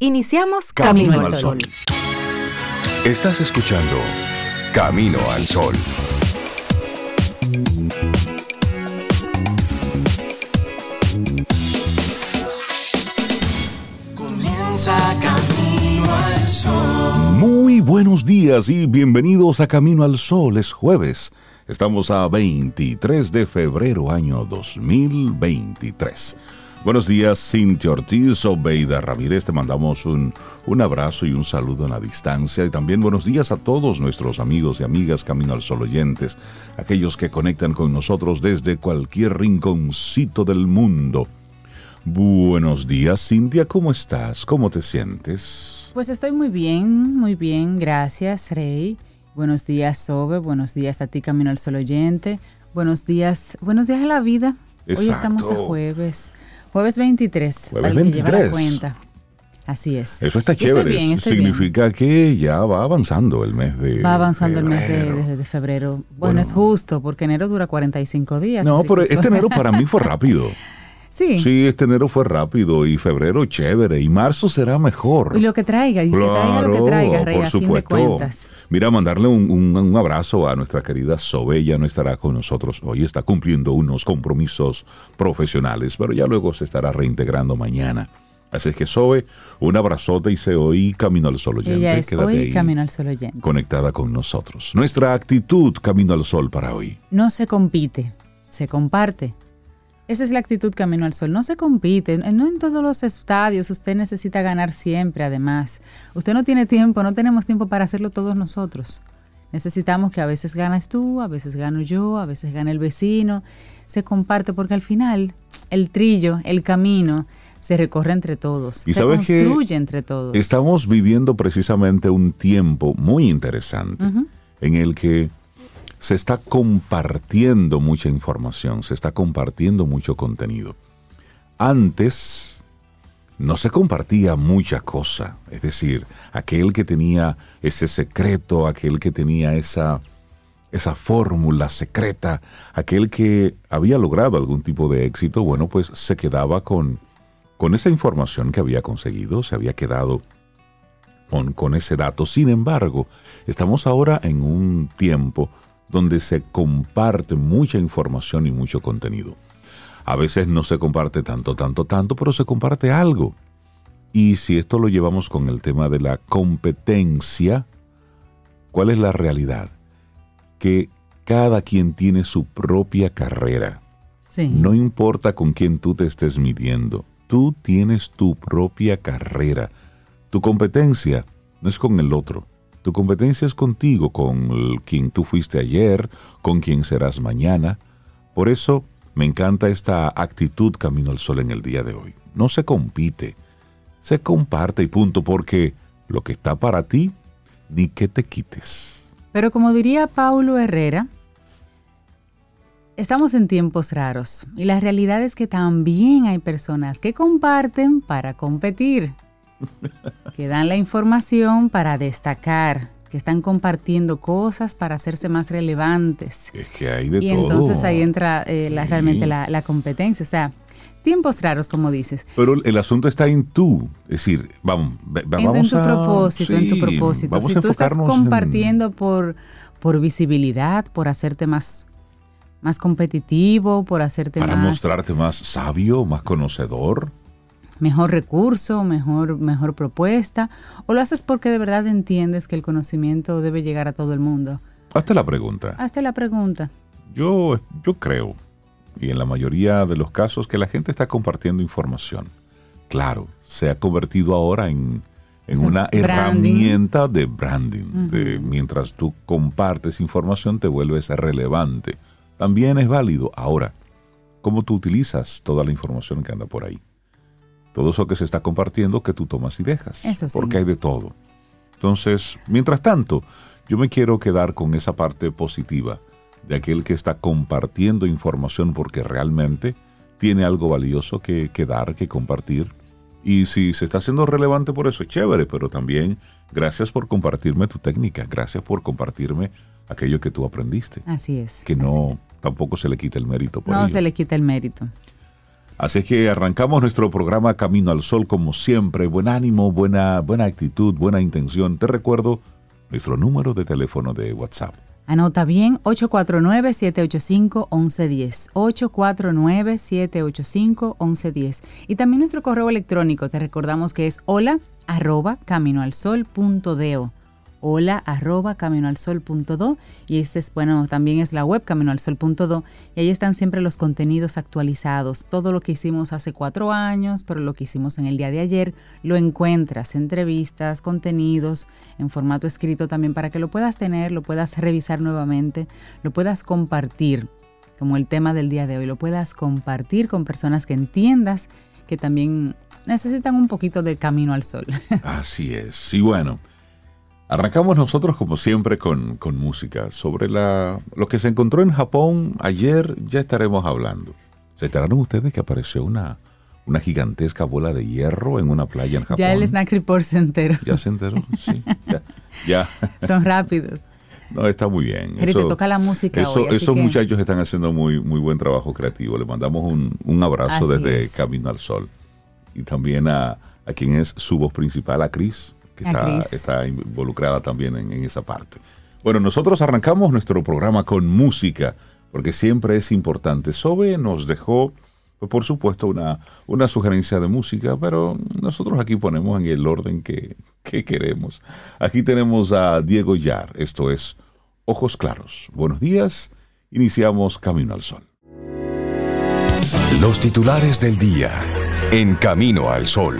Iniciamos Camino, al Sol. Estás escuchando Camino al Sol. Comienza Camino al Sol. Muy buenos días y bienvenidos a Camino al Sol. Es jueves. Estamos a 23 de febrero año 2023. Buenos días, Cintia Ortiz, Obeida Ramírez. Te mandamos un, un abrazo y un saludo en la distancia. Y también buenos días a todos nuestros amigos y amigas Camino al Sol oyentes, aquellos que conectan con nosotros desde cualquier rinconcito del mundo. Buenos días, Cintia, ¿cómo estás? ¿Cómo te sientes? Pues estoy muy bien, muy bien, gracias, Rey. Buenos días, Sobe. Buenos días a ti, Camino al Sol oyente. Buenos días, buenos días a la vida. Hoy estamos a jueves. Jueves 23. Jueves para el que lleva la 23. cuenta. Así es. Eso está chévere. bien, estoy Significa que ya va avanzando el mes de bien. Va avanzando el mes de, febrero. de- febrero. Bueno, Bueno. es justo, porque enero dura 45 días. No, pero este eso- enero para mí fue rápido. Sí. Sí, este enero fue rápido y febrero chévere y marzo será mejor. Y lo que traiga, y que traiga lo que traiga, Rey, por a fin de supuesto. cuentas. Mira, mandarle un, un- un abrazo a nuestra querida Sobe, ya no estará con nosotros hoy, está cumpliendo unos compromisos profesionales, pero ya luego se estará reintegrando mañana. Así es que Sobe, un abrazote y se hoy Camino al Sol oyente. Ella es Quédate hoy ahí Camino al Sol oyente. conectada con nosotros. Nuestra actitud Camino al Sol para hoy. No se compite, se comparte. Esa es la actitud Camino al Sol. No se compite. No en todos los estadios usted necesita ganar siempre, además. Usted no tiene tiempo, no tenemos tiempo para hacerlo todos nosotros. Necesitamos que a veces ganas tú, a veces gano yo, a veces gana el vecino. Se comparte porque al final el trillo, el camino, se recorre entre todos. Y se sabes que construye entre todos. Estamos viviendo precisamente un tiempo muy interesante en el que se está compartiendo mucha información, se está compartiendo mucho contenido. Antes no se compartía mucha cosa, es decir, aquel que tenía ese secreto, aquel que tenía esa, esa fórmula secreta, aquel que había logrado algún tipo de éxito, bueno, pues se quedaba con, con esa información que había conseguido, se había quedado con, con ese dato. Sin embargo, estamos ahora en un tiempo donde se comparte mucha información y mucho contenido. A veces no se comparte tanto, tanto, tanto, pero se comparte algo. Y si esto lo llevamos con el tema de la competencia, ¿cuál es la realidad? Que cada quien tiene su propia carrera. Sí. No importa con quién tú te estés midiendo, tú tienes tu propia carrera. Tu competencia no es con el otro. Tu competencia es contigo, con quien tú fuiste ayer, con quien serás mañana. Por eso me encanta esta actitud Camino al Sol en el día de hoy. No se compite, se comparte y punto, porque lo que está para ti, ni que te quites. Pero como diría Paulo Herrera, estamos en tiempos raros y la realidad es que también hay personas que comparten para competir, que dan la información para destacar, que están compartiendo cosas para hacerse más relevantes. Es que hay de Y todo. entonces ahí entra eh, la- Sí. realmente la, la competencia. O sea, tiempos raros, como dices. Pero el asunto está en tú. Es decir, vamos, ve- En, en vamos tu a- propósito, en tu propósito. Vamos si a tú estás en- compartiendo por, por visibilidad, por hacerte más, más competitivo, por hacerte para más mostrarte más sabio, más conocedor. Mejor recurso, mejor, mejor propuesta, o lo haces porque de verdad entiendes que el conocimiento debe llegar a todo el mundo. Hazte la pregunta. Hazte la pregunta. Yo, yo creo, y en la mayoría de los casos, que la gente está compartiendo información. Claro, se ha convertido ahora en, en una branding. herramienta de branding. de mientras tú compartes información, te vuelves relevante. También es válido. Ahora, ¿cómo tú utilizas toda la información que anda por ahí? Todo eso que se está compartiendo que tú tomas y dejas. Eso sí. Porque hay de todo. Entonces, mientras tanto, yo me quiero quedar con esa parte positiva de aquel que está compartiendo información porque realmente tiene algo valioso que, que dar, que compartir. Y si se está haciendo relevante por eso, es chévere, pero también gracias por compartirme tu técnica, gracias por compartirme aquello que tú aprendiste. Así es. Que no, tampoco se le quita el mérito por No ello. se le quita el mérito. Así es que arrancamos nuestro programa Camino al Sol como siempre. Buen ánimo, buena, buena actitud, buena intención. Te recuerdo nuestro número de teléfono de WhatsApp. Anota bien 849-785-1110. 849-785-1110. Y también nuestro correo electrónico, te recordamos que es hola arroba hola arroba caminoalsol.do y este es, bueno, también es la web caminoalsol.do y ahí están siempre los contenidos actualizados, todo lo que hicimos hace cuatro años, pero lo que hicimos en el día de ayer, lo encuentras, entrevistas, contenidos en formato escrito también para que lo puedas tener, lo puedas revisar nuevamente, lo puedas compartir, como el tema del día de hoy, lo puedas compartir con personas que entiendas que también necesitan un poquito de camino al sol. Así es. Y bueno, Arrancamos nosotros como siempre con, con, música. Sobre la, lo que se encontró en Japón ayer ya estaremos hablando. ¿Se enteraron ustedes que apareció una, una gigantesca bola de hierro en una playa en Japón? Ya el Snack Report se enteró. Ya se enteró, sí. Ya. Son rápidos. No, está muy bien. Pero te toca la música eso, hoy, Esos que... muchachos están haciendo muy, muy buen trabajo creativo. Le mandamos un, un abrazo Así desde es. Camino al Sol. Y también a, a quien es su voz principal, a Cris que está, involucrada también en, en esa parte. Bueno, nosotros arrancamos nuestro programa con música, porque siempre es importante. Sobe nos dejó, pues, por supuesto, una, una sugerencia de música, pero nosotros aquí ponemos en el orden que, que queremos. Aquí tenemos a Diego Yar, esto es Ojos Claros. Buenos días, iniciamos Camino al Sol. Los titulares del día en Camino al Sol.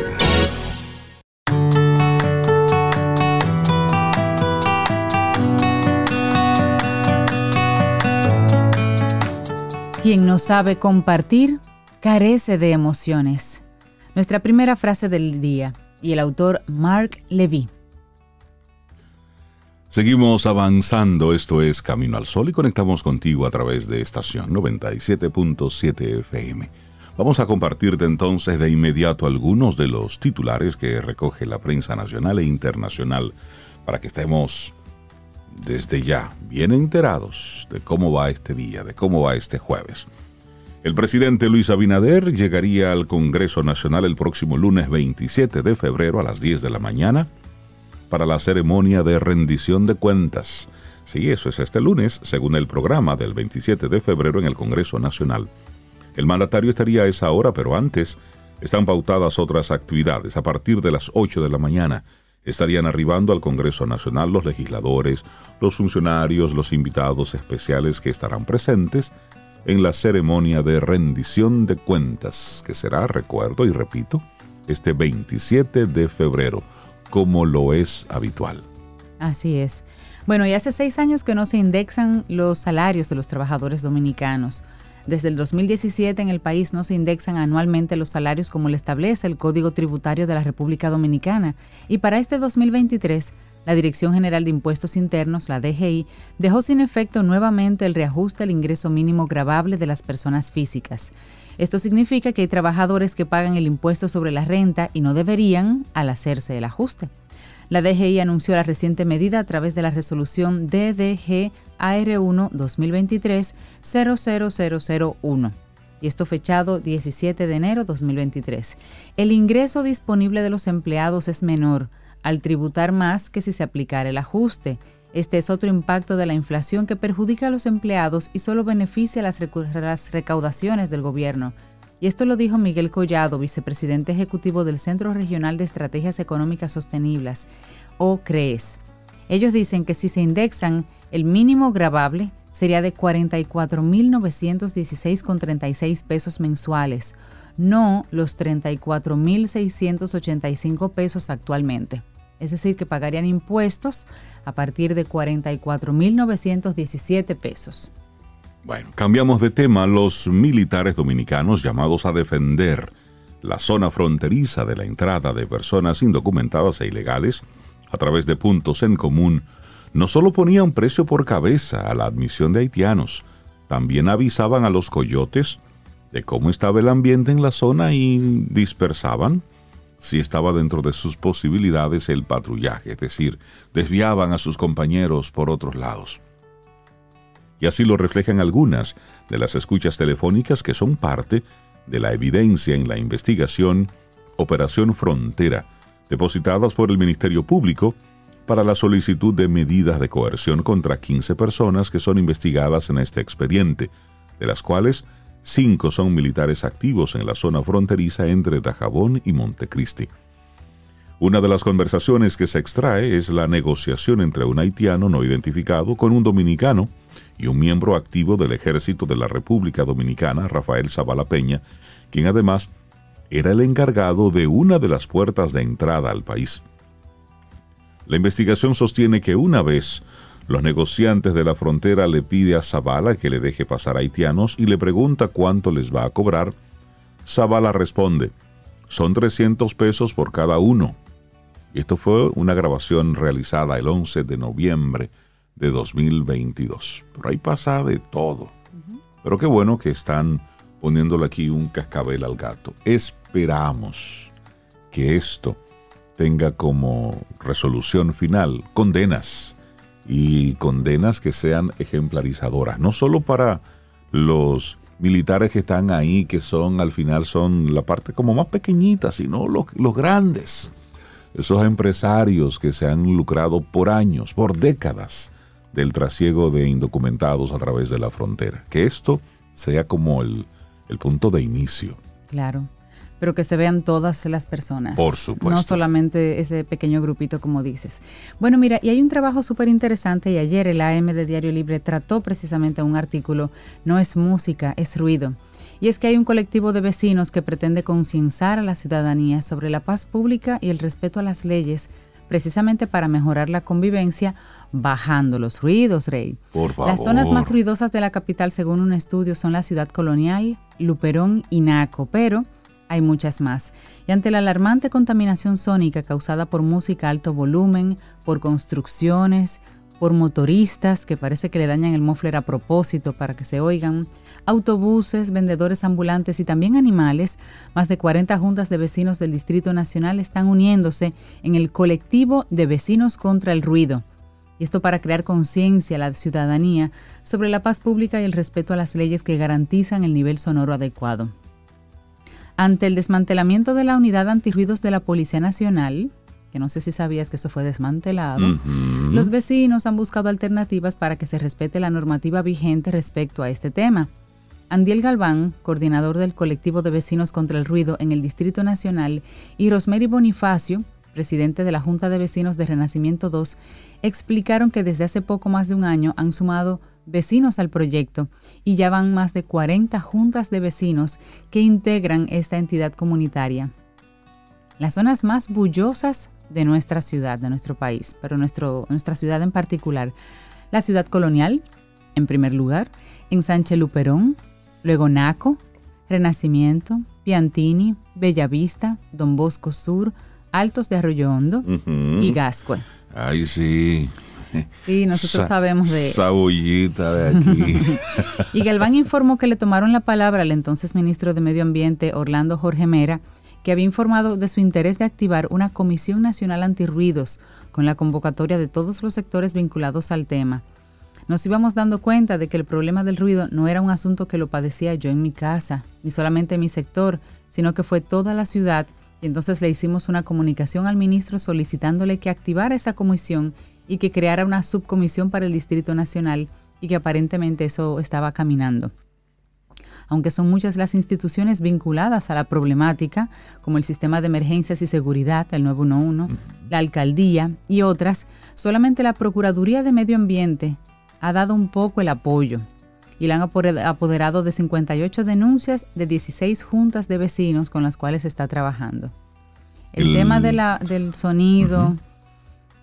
Quien no sabe compartir carece de emociones. Nuestra primera frase del día y el autor Mark Levy. Seguimos avanzando, esto es Camino al Sol y conectamos contigo a través de estación 97.7 FM. Vamos a compartirte entonces de inmediato algunos de los titulares que recoge la prensa nacional e internacional para que estemos desde ya bien enterados de cómo va este día, de cómo va este jueves. El presidente Luis Abinader llegaría al Congreso Nacional el próximo lunes 27 de febrero a las 10 de la mañana para la ceremonia de rendición de cuentas. Sí, eso es este lunes, según el programa del 27 de febrero en el Congreso Nacional. El mandatario estaría a esa hora, pero antes están pautadas otras actividades. A partir de las 8 de la mañana estarían arribando al Congreso Nacional los legisladores, los funcionarios, los invitados especiales que estarán presentes en la ceremonia de rendición de cuentas, que será, recuerdo y repito, este 27 de febrero, como lo es habitual. Así es. Bueno, y hace seis años que no se indexan los salarios de los trabajadores dominicanos. Desde el 2017 en el país no se indexan anualmente los salarios como lo establece el Código Tributario de la República Dominicana. Y para este 2023, la Dirección General de Impuestos Internos, la DGI, dejó sin efecto nuevamente el reajuste al ingreso mínimo gravable de las personas físicas. Esto significa que hay trabajadores que pagan el impuesto sobre la renta y no deberían al hacerse el ajuste. La DGI anunció la reciente medida a través de la resolución DDG AR1 2023-00001 y esto fechado 17 de enero 2023. El ingreso disponible de los empleados es menor al tributar más que si se aplicara el ajuste. Este es otro impacto de la inflación que perjudica a los empleados y solo beneficia las, las recaudaciones del gobierno. Y esto lo dijo Miguel Collado, vicepresidente ejecutivo del Centro Regional de Estrategias Económicas Sostenibles, o CREES. Ellos dicen que si se indexan, el mínimo gravable sería de 44.916,36 pesos mensuales, no los 34.685 pesos actualmente. Es decir, que pagarían impuestos a partir de 44.917 pesos. Bueno, cambiamos de tema. Los militares dominicanos llamados a defender la zona fronteriza de la entrada de personas indocumentadas e ilegales a través de puntos en común no solo ponían precio por cabeza a la admisión de haitianos, también avisaban a los coyotes de cómo estaba el ambiente en la zona y dispersaban, si estaba dentro de sus posibilidades, el patrullaje, es decir, desviaban a sus compañeros por otros lados. Y así lo reflejan algunas de las escuchas telefónicas que son parte de la evidencia en la investigación Operación Frontera, depositadas por el Ministerio Público para la solicitud de medidas de coerción contra 15 personas que son investigadas en este expediente, de las cuales cinco son militares activos en la zona fronteriza entre Dajabón y Montecristi. Una de las conversaciones que se extrae es la negociación entre un haitiano no identificado con un dominicano y un miembro activo del ejército de la República Dominicana, Rafael Zavala Peña, quien además era el encargado de una de las puertas de entrada al país. La investigación sostiene que una vez los negociantes de la frontera le pide a Zavala que le deje pasar a haitianos y le pregunta cuánto les va a cobrar, Zavala responde, son 300 pesos por cada uno. Esto fue una grabación realizada el 11 de noviembre de 2022. Por ahí pasa de todo. Pero qué bueno que están poniéndole aquí un cascabel al gato. Esperamos que esto tenga como resolución final condenas y condenas que sean ejemplarizadoras, no solo para los militares que están ahí, que son al final son la parte como más pequeñita, sino los, los grandes, esos empresarios que se han lucrado por años, por décadas del trasiego de indocumentados a través de la frontera. Que esto sea como el, el punto de inicio. Claro. Pero que se vean todas las personas. Por supuesto. No solamente ese pequeño grupito, como dices. Bueno, mira, y hay un trabajo súper interesante, y ayer el AM de Diario Libre trató precisamente un artículo, no es música, es ruido. Y es que hay un colectivo de vecinos que pretende concienciar a la ciudadanía sobre la paz pública y el respeto a las leyes, precisamente para mejorar la convivencia, bajando los ruidos, Rey. Por favor. Las zonas más ruidosas de la capital, según un estudio, son la ciudad colonial, Luperón y Naco, pero hay muchas más. Y ante la alarmante contaminación sónica causada por música a alto volumen, por construcciones, por motoristas que parece que le dañan el muffler a propósito para que se oigan, autobuses, vendedores ambulantes y también animales, más de 40 juntas de vecinos del Distrito Nacional están uniéndose en el colectivo de vecinos contra el ruido. Y esto para crear conciencia a la ciudadanía sobre la paz pública y el respeto a las leyes que garantizan el nivel sonoro adecuado. Ante el desmantelamiento de la unidad antirruidos de la Policía Nacional, que no sé si sabías que eso fue desmantelado, los vecinos han buscado alternativas para que se respete la normativa vigente respecto a este tema. Andiel Galván, coordinador del colectivo de vecinos contra el ruido en el Distrito Nacional, y Rosemary Bonifacio, presidente de la Junta de Vecinos de Renacimiento 2, explicaron que desde hace poco más de un año han sumado vecinos al proyecto y ya van más de 40 juntas de vecinos que integran esta entidad comunitaria. Las zonas más bullosas de nuestra ciudad, de nuestro país, pero nuestro, nuestra ciudad en particular, la ciudad colonial, en primer lugar, Ensanche Luperón, luego Naco, Renacimiento, Piantini, Bellavista, Don Bosco Sur, Altos de Arroyo Hondo y Gascue. Ay, sí. Sí, nosotros Sa- sabemos de eso. Esa bullita de aquí. Y Galván informó que le tomaron la palabra al entonces ministro de Medio Ambiente, Orlando Jorge Mera, que había informado de su interés de activar una Comisión Nacional Antirruidos con la convocatoria de todos los sectores vinculados al tema. Nos íbamos dando cuenta de que el problema del ruido no era un asunto que lo padecía yo en mi casa, ni solamente en mi sector, sino que fue toda la ciudad, y entonces le hicimos una comunicación al ministro solicitándole que activara esa comisión y que creara una subcomisión para el Distrito Nacional y que aparentemente eso estaba caminando. Aunque son muchas las instituciones vinculadas a la problemática, como el Sistema de Emergencias y Seguridad, el 911, la Alcaldía y otras, solamente la Procuraduría de Medio Ambiente ha dado un poco el apoyo y la han apoderado de 58 denuncias de 16 juntas de vecinos con las cuales está trabajando. El, El- tema de la, del sonido,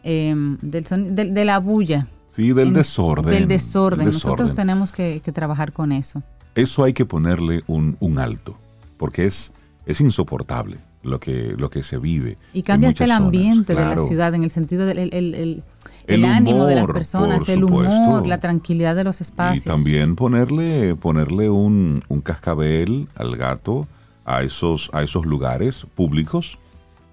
soni- del- de la bulla. Sí, del en- desorden. Del desorden. Nosotros desorden. tenemos que, que trabajar con eso. Eso hay que ponerle un, un alto, porque es, es insoportable lo que, lo que se vive. Y cambia hasta el zonas. ambiente de Claro. la ciudad en el sentido del el, el- el- El ánimo de las humor, personas, el humor, supuesto. la tranquilidad de los Y espacios. también ponerle, ponerle un, un cascabel al gato a esos, a esos lugares públicos.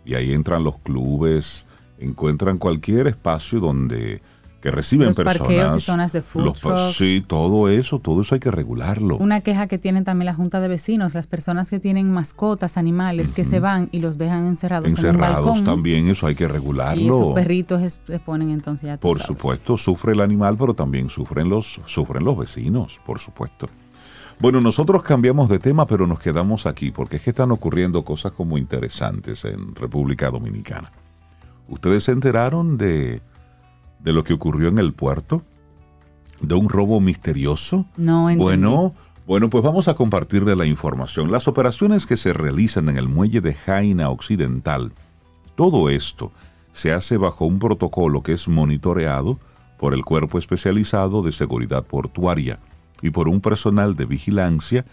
Y ahí entran los clubes, encuentran cualquier espacio donde que reciben Los personas. parqueos y zonas de food los trucks. Sí, todo eso, todo eso hay que regularlo. Una queja que tienen también la Junta de Vecinos, las personas que tienen mascotas, animales, que se van y los dejan encerrados, en un Encerrados balcón. también, eso hay que Y esos regularlo. perritos es- se ponen entonces ya Por sabes. supuesto, sufre el animal, pero también sufren los, sufren los vecinos, por supuesto. Bueno, nosotros cambiamos de tema, pero nos quedamos aquí, porque es que están ocurriendo cosas como interesantes en República Dominicana. ¿Ustedes se enteraron de, de lo que ocurrió en el puerto? ¿De un robo misterioso? No entendí. Bueno, bueno, pues vamos a compartirle la información. Las operaciones que se realizan en el muelle de Jaina Occidental, todo esto se hace bajo un protocolo que es monitoreado por el Cuerpo Especializado de Seguridad Portuaria y por un personal de vigilancia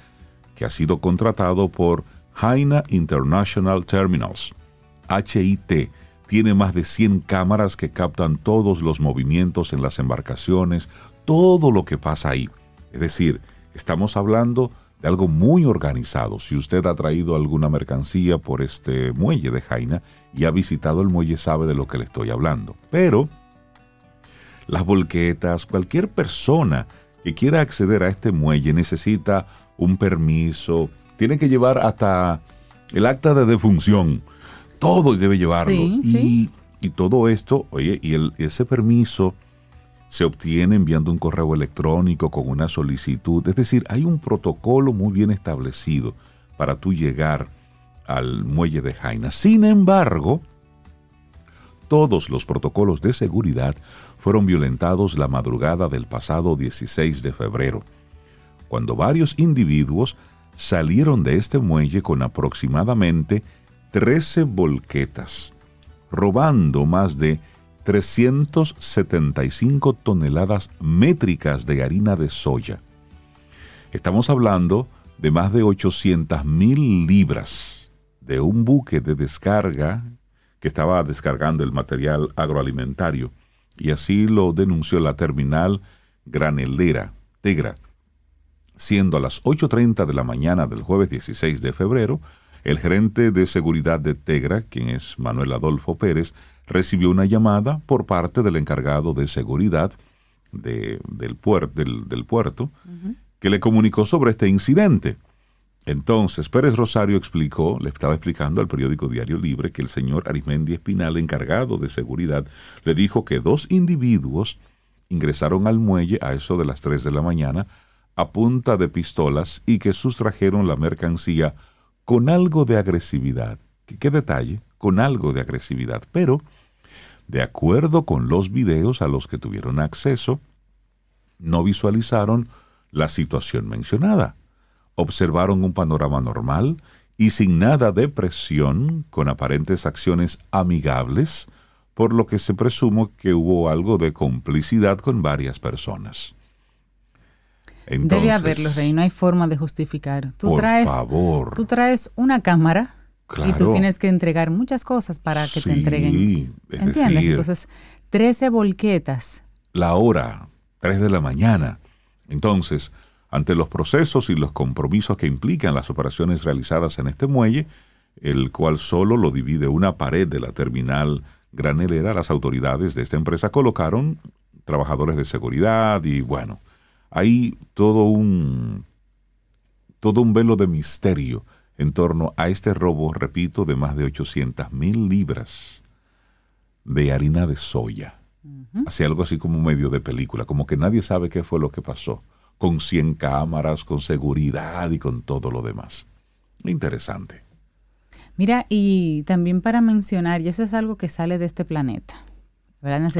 que ha sido contratado por Jaina International Terminals. HIT tiene más de 100 cámaras que captan todos los movimientos en las embarcaciones, todo lo que pasa ahí. Es decir, estamos hablando de algo muy organizado. Si usted ha traído alguna mercancía por este muelle de Jaina y ha visitado el muelle, sabe de lo que le estoy hablando. Pero las volquetas, cualquier persona que quiera acceder a este muelle necesita un permiso, tiene que llevar hasta el acta de defunción, todo debe llevarlo. Sí, y, sí. y todo esto, oye, y el- ese permiso se obtiene enviando un correo electrónico con una solicitud. Es decir, hay un protocolo muy bien establecido para tú llegar al muelle de Jaina. Sin embargo, todos los protocolos de seguridad fueron violentados la madrugada del pasado 16 de febrero, cuando varios individuos salieron de este muelle con aproximadamente 13 volquetas, robando más de 375 toneladas métricas de harina de soya. Estamos hablando de más de 800 mil libras de un buque de descarga que estaba descargando el material agroalimentario y así lo denunció la terminal granelera Tegra, siendo a las 8.30 de la mañana del jueves 16 de febrero, el gerente de seguridad de Tegra, quien es Manuel Adolfo Pérez, recibió una llamada por parte del encargado de seguridad de- del, puer- del- del puerto, que le comunicó sobre este incidente. Entonces, Pérez Rosario explicó, le estaba explicando al periódico Diario Libre que el señor Arismendi Espinal, encargado de seguridad, le dijo que dos individuos ingresaron al muelle a eso de las 3 de la mañana a punta de pistolas y que sustrajeron la mercancía con algo de agresividad. ¿Qué, detalle? Con algo de agresividad. Pero, de acuerdo con los videos a los que tuvieron acceso, no visualizaron la situación mencionada. Observaron un panorama normal y sin nada de presión, con aparentes acciones amigables, por lo que se presumo que hubo algo de complicidad con varias personas. Debe Entonces, haberlo, Rey, no hay forma de justificar. Tú por traes, favor. tú traes una cámara y tú tienes que entregar muchas cosas para que te entreguen. es ¿Entiendes? decir- Entonces, 13 volquetas. la hora, 3 de la mañana. Entonces, ante los procesos y los compromisos que implican las operaciones realizadas en este muelle, el cual solo lo divide una pared de la terminal granelera, las autoridades de esta empresa colocaron trabajadores de seguridad y bueno, hay todo un todo un velo de misterio en torno a este robo, repito, de más de 800 mil libras de harina de soya. Así algo así como medio de película, como que nadie sabe qué fue lo que pasó, con 100 cámaras, con seguridad y con todo lo demás. Interesante. Mira, y también para mencionar, y eso es algo que sale de este planeta.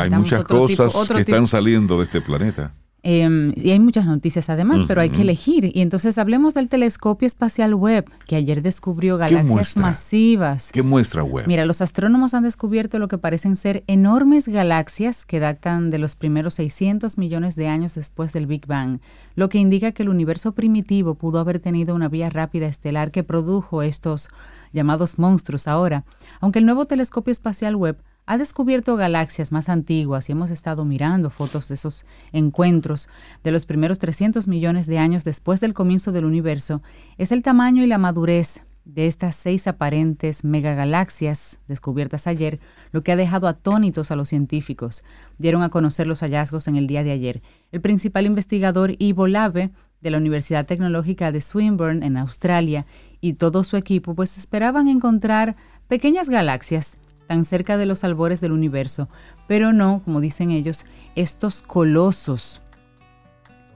Hay muchas otro tipo- cosas otro que tipo- están saliendo de este planeta. Eh, y hay muchas noticias además, pero hay que elegir. Y entonces hablemos del telescopio espacial Webb, que ayer descubrió galaxias masivas. ¿Qué muestra web? Mira, los astrónomos han descubierto lo que parecen ser enormes galaxias que datan de los primeros 600 millones de años después del Big Bang, lo que indica que el universo primitivo pudo haber tenido una vía rápida estelar que produjo estos llamados monstruos ahora. Aunque el nuevo telescopio espacial Webb ha descubierto galaxias más antiguas y hemos estado mirando fotos de esos encuentros de los primeros 300 millones de años después del comienzo del universo, es el tamaño y la madurez de estas seis aparentes megagalaxias descubiertas ayer, lo que ha dejado atónitos a los científicos. Dieron a conocer los hallazgos en el día de ayer. El principal investigador Ivo Lave de la Universidad Tecnológica de Swinburne en Australia y todo su equipo pues esperaban encontrar pequeñas galaxias tan cerca de los albores del universo, pero no, como dicen ellos, estos colosos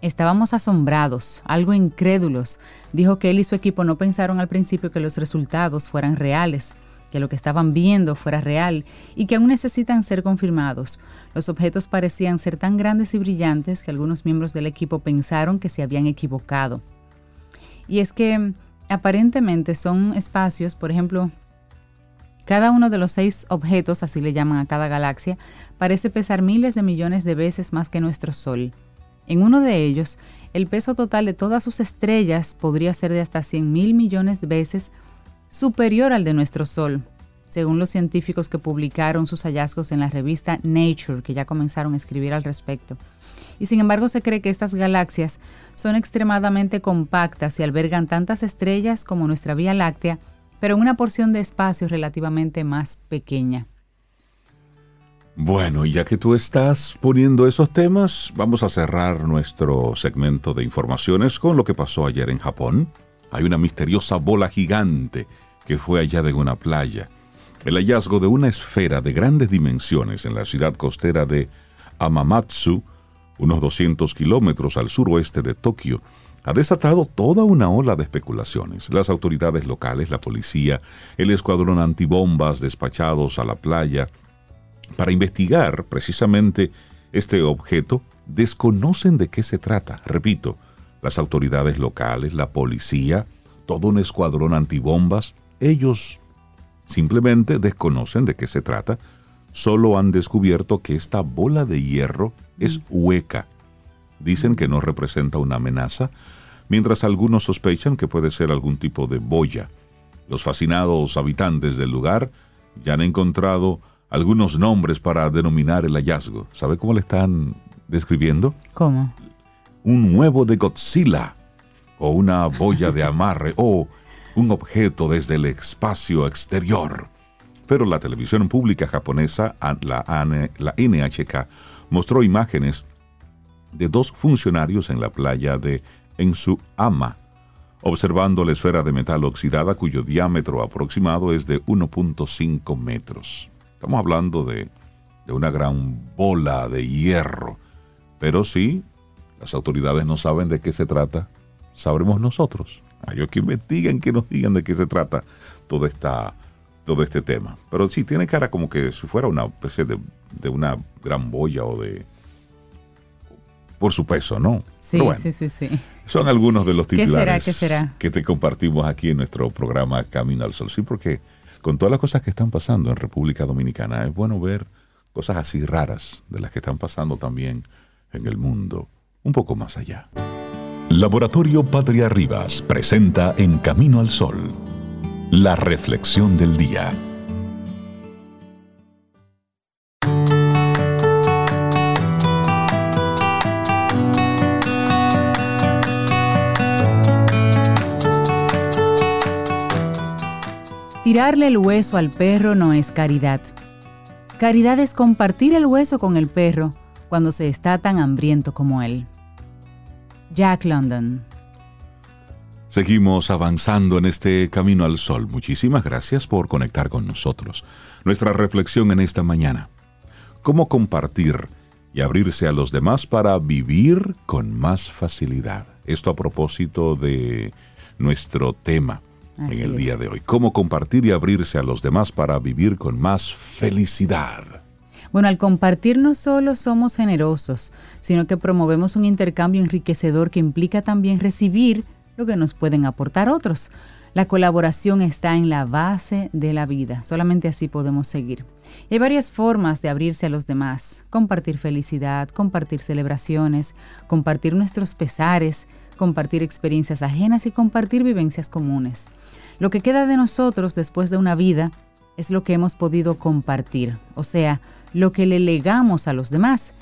Estábamos asombrados, algo incrédulos. Dijo que él y su equipo no pensaron al principio que los resultados fueran reales, que lo que estaban viendo fuera real y que aún necesitan ser confirmados. Los objetos parecían ser tan grandes y brillantes que algunos miembros del equipo pensaron que se habían equivocado. Y es que aparentemente son espacios, por ejemplo, cada uno de los seis objetos, así le llaman a cada galaxia, parece pesar miles de millones de veces más que nuestro Sol. En uno de ellos, el peso total de todas sus estrellas podría ser de hasta 100 mil millones de veces superior al de nuestro Sol, según los científicos que publicaron sus hallazgos en la revista Nature, que ya comenzaron a escribir al respecto. Y sin embargo se cree que estas galaxias son extremadamente compactas y albergan tantas estrellas como nuestra Vía Láctea, pero en una porción de espacio relativamente más pequeña. Bueno, ya que tú estás poniendo esos temas, vamos a cerrar nuestro segmento de informaciones con lo que pasó ayer en Japón. Hay una misteriosa bola gigante que fue hallada en una playa. El hallazgo de una esfera de grandes dimensiones en la ciudad costera de Amamatsu, unos 200 kilómetros al suroeste de Tokio, ha desatado toda una ola de especulaciones. Las autoridades locales, la policía, el escuadrón antibombas despachados a la playa, para investigar precisamente este objeto, desconocen de qué se trata. Repito, las autoridades locales, la policía, todo un escuadrón antibombas, ellos simplemente desconocen de qué se trata, solo han descubierto que esta bola de hierro es hueca. Dicen que no representa una amenaza, mientras algunos sospechan que puede ser algún tipo de boya. Los fascinados habitantes del lugar ya han encontrado algunos nombres para denominar el hallazgo. ¿Sabe cómo le están describiendo? ¿Cómo? Un huevo de Godzilla, o una boya de amarre, o un objeto desde el espacio exterior. Pero la televisión pública japonesa, la, la NHK, mostró imágenes de dos funcionarios en la playa de Ensuama, observando la esfera de metal oxidada cuyo diámetro aproximado es de 1.5 metros. Estamos hablando de, una gran bola de hierro. Pero sí, las autoridades no saben de qué se trata, sabremos nosotros. Hay que investiguen, que nos digan de qué se trata todo, esta, todo este tema. Pero sí, tiene cara como que si fuera una especie de, de una gran boya o de... Por su peso, ¿no? Sí, sí, sí, sí. Son algunos de los titulares ¿Qué será, qué será? que te compartimos aquí en nuestro programa Camino al Sol. Sí, porque con todas las cosas que están pasando en República Dominicana, es bueno ver cosas así raras de las que están pasando también en el mundo, un poco más allá. Laboratorio Patria Rivas presenta En Camino al Sol, la reflexión del día. Tirarle el hueso al perro no es caridad. Caridad es compartir el hueso con el perro cuando se está tan hambriento como él. Jack London. Seguimos avanzando en este camino al sol. Muchísimas gracias por conectar con nosotros. Nuestra reflexión en esta mañana. ¿Cómo compartir y abrirse a los demás para vivir con más facilidad? Esto a propósito de nuestro tema en el día de hoy. Cómo compartir y abrirse a los demás para vivir con más felicidad. Bueno, al compartir no solo somos generosos, sino que promovemos un intercambio enriquecedor que implica también recibir lo que nos pueden aportar otros. La colaboración está en la base de la vida, solamente así podemos seguir. hay varias formas de abrirse a los demás, compartir felicidad, compartir celebraciones, compartir nuestros pesares, compartir experiencias ajenas y compartir vivencias comunes. Lo que queda de nosotros después de una vida es lo que hemos podido compartir, o sea, lo que le legamos a los demás.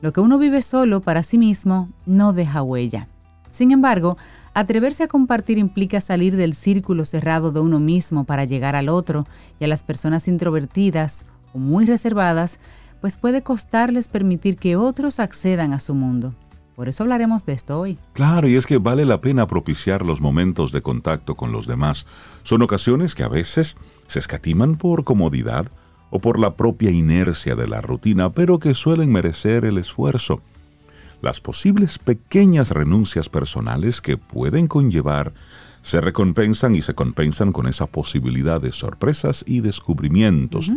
Lo que uno vive solo para sí mismo no deja huella. Sin embargo, Atreverse a compartir implica salir del círculo cerrado de uno mismo para llegar al otro y a las personas introvertidas o muy reservadas, pues puede costarles permitir que otros accedan a su mundo. Por eso hablaremos de esto hoy. Claro, y es que vale la pena propiciar los momentos de contacto con los demás. Son ocasiones que a veces se escatiman por comodidad o por la propia inercia de la rutina, pero que suelen merecer el esfuerzo las posibles pequeñas renuncias personales que pueden conllevar se recompensan y se compensan con esa posibilidad de sorpresas y descubrimientos,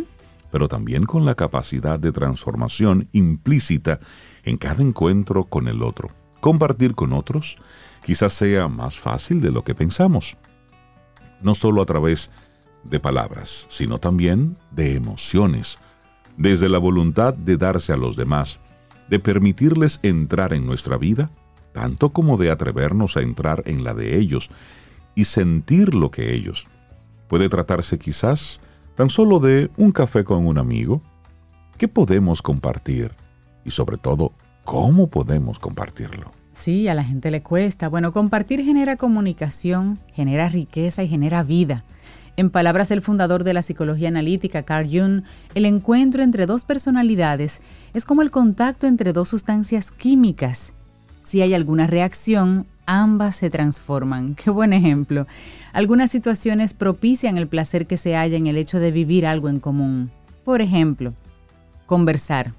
pero también con la capacidad de transformación implícita en cada encuentro con el otro. Compartir con otros quizás sea más fácil de lo que pensamos, no solo a través de palabras, sino también de emociones, desde la voluntad de darse a los demás, de permitirles entrar en nuestra vida, tanto como de atrevernos a entrar en la de ellos y sentir lo que ellos. Puede tratarse quizás tan solo de un café con un amigo. ¿Qué podemos compartir? Y sobre todo, ¿cómo podemos compartirlo? Sí, a la gente le cuesta. Bueno, compartir genera comunicación, genera riqueza y genera vida. En palabras del fundador de la psicología analítica, Carl Jung, el encuentro entre dos personalidades es como el contacto entre dos sustancias químicas. Si hay alguna reacción, ambas se transforman. Qué buen ejemplo. Algunas situaciones propician el placer que se halla en el hecho de vivir algo en común. Por ejemplo, conversar,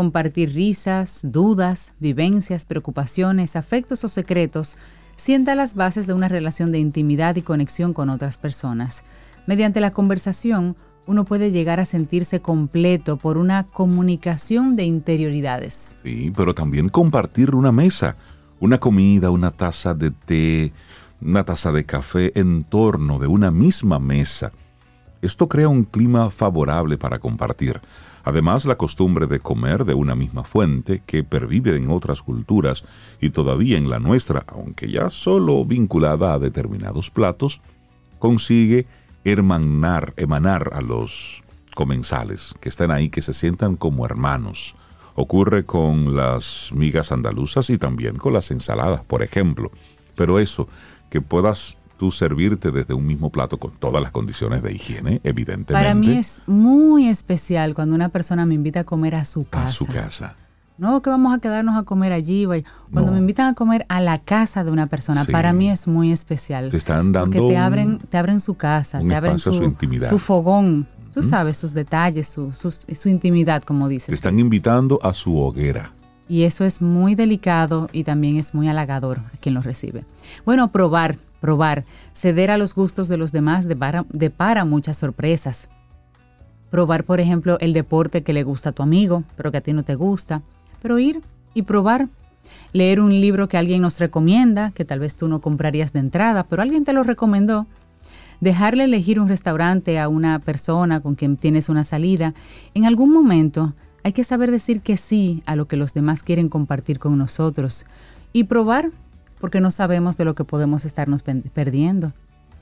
compartir risas, dudas, vivencias, preocupaciones, afectos o secretos sienta las bases de una relación de intimidad y conexión con otras personas. Mediante la conversación, uno puede llegar a sentirse completo por una comunicación de interioridades. Sí, pero también compartir una mesa, una comida, una taza de té, una taza de café en torno de una misma mesa. Esto crea un clima favorable para compartir. Además, la costumbre de comer de una misma fuente que pervive en otras culturas y todavía en la nuestra, aunque ya solo vinculada a determinados platos, consigue hermanar, emanar a los comensales que están ahí, que se sientan como hermanos. Ocurre con las migas andaluzas y también con las ensaladas, por ejemplo. Pero eso, que puedas tú servirte desde un mismo plato con todas las condiciones de higiene, evidentemente. Para mí es muy especial cuando una persona me invita a comer a su casa. A su casa. No que vamos a quedarnos a comer allí. Cuando me invitan a comer a la casa de una persona, para mí es muy especial. Te están dando. Porque te abren, te abren su casa, te abren su, intimidad. su fogón. Tú sabes, sus detalles, su, su, intimidad, como dices. Te están invitando a su hoguera. Y eso es muy delicado y también es muy halagador a quien lo recibe. Bueno, probar Probar, ceder a los gustos de los demás depara, muchas sorpresas. Probar, por ejemplo, el deporte que le gusta a tu amigo, pero que a ti no te gusta. Pero ir y probar. Leer un libro que alguien nos recomienda, que tal vez tú no comprarías de entrada, pero alguien te lo recomendó. Dejarle elegir un restaurante a una persona con quien tienes una salida. En algún momento hay que saber decir que sí a lo que los demás quieren compartir con nosotros. Y probar porque no sabemos de lo que podemos estarnos perdiendo.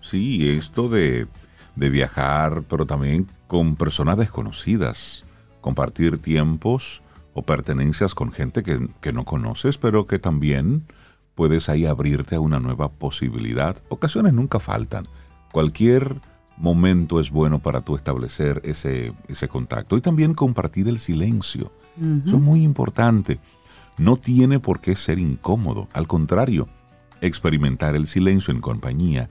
Sí, esto de, viajar, pero también con personas desconocidas, compartir tiempos o pertenencias con gente que, que no conoces, pero que también puedes ahí abrirte a una nueva posibilidad. Ocasiones nunca faltan. Cualquier momento es bueno para tú establecer ese, ese contacto. Y también compartir el silencio. Eso es muy importante no tiene por qué ser incómodo. Al contrario, experimentar el silencio en compañía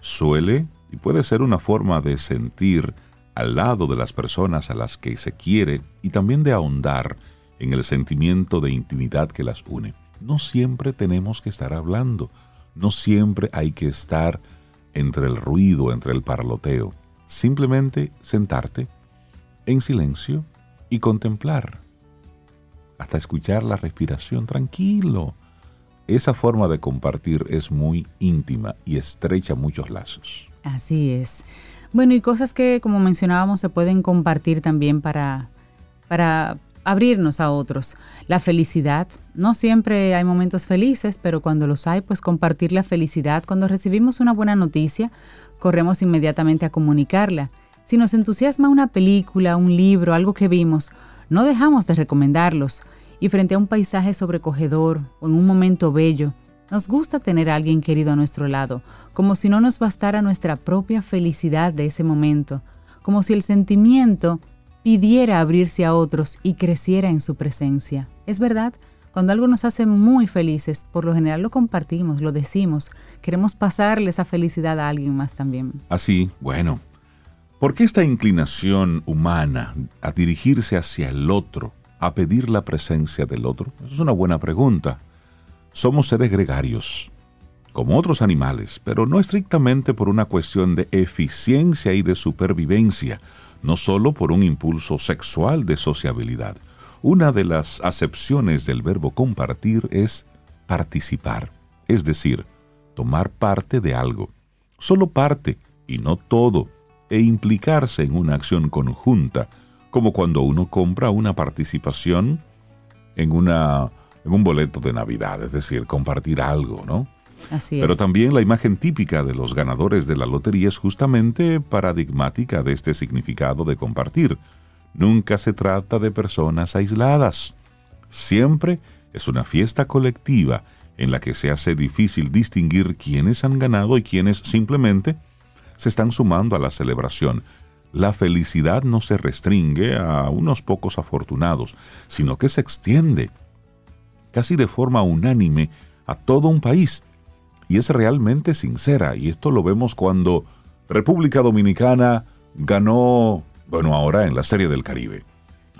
suele y puede ser una forma de sentir al lado de las personas a las que se quiere y también de ahondar en el sentimiento de intimidad que las une. No siempre tenemos que estar hablando, no siempre hay que estar entre el ruido, entre el parloteo. Simplemente sentarte en silencio y contemplar hasta escuchar la respiración tranquilo. Esa forma de compartir es muy íntima y estrecha muchos lazos. Así es. Bueno, y cosas que, como mencionábamos, se pueden compartir también para, para abrirnos a otros. La felicidad. No siempre hay momentos felices, pero cuando los hay, pues compartir la felicidad. Cuando recibimos una buena noticia, corremos inmediatamente a comunicarla. Si nos entusiasma una película, un libro, algo que vimos, no dejamos de recomendarlos y frente a un paisaje sobrecogedor o en un momento bello, Nos gusta tener a alguien querido a nuestro lado, como si no nos bastara nuestra propia felicidad de ese momento, como si el sentimiento pidiera abrirse a otros y creciera en su presencia. Es verdad, cuando algo nos hace muy felices, por lo general lo compartimos, lo decimos, queremos pasarle esa felicidad a alguien más también. Así, bueno, ¿por qué esta inclinación humana a dirigirse hacia el otro, a pedir la presencia del otro? Es una buena pregunta. Somos seres gregarios, como otros animales, pero no estrictamente por una cuestión de eficiencia y de supervivencia, no solo por un impulso sexual de sociabilidad. Una de las acepciones del verbo compartir es participar, es decir, tomar parte de algo, solo parte y no todo, e implicarse en una acción conjunta, como cuando uno compra una participación en una en un boleto de Navidad, es decir, compartir algo, ¿no? Así Pero es. también la imagen típica de los ganadores de la lotería es justamente paradigmática de este significado de compartir. Nunca se trata de personas aisladas. Siempre es una fiesta colectiva en la que se hace difícil distinguir quiénes han ganado y quiénes simplemente se están sumando a la celebración. La felicidad no se restringe a unos pocos afortunados, sino que se extiende casi de forma unánime a todo un país y es realmente sincera. Y esto lo vemos cuando República Dominicana ganó, bueno, ahora en la Serie del Caribe.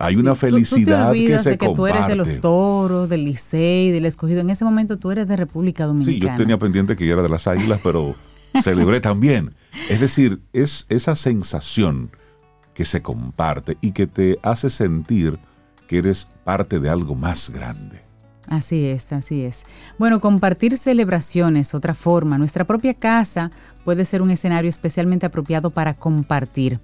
Hay Sí, una tú- tú te felicidad que se de que tú eres de los comparte. toros, del Licey, del escogido. En ese momento tú eres de República Sí, Dominicana. yo tenía pendiente que yo era de las águilas, pero celebré también. Es decir, es esa sensación que se comparte y que te hace sentir que eres parte de algo más grande. Así es, así es. Bueno, compartir celebraciones, otra forma. Nuestra propia casa puede ser un escenario especialmente apropiado para compartir.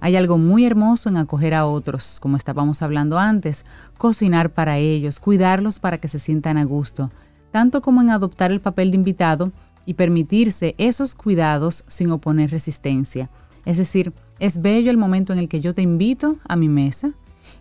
Hay algo muy hermoso en acoger a otros, como estábamos hablando antes, cocinar para ellos, cuidarlos para que se sientan a gusto, tanto como en adoptar el papel de invitado y permitirse esos cuidados sin oponer resistencia. Es decir, es bello el momento en el que yo te invito a mi mesa,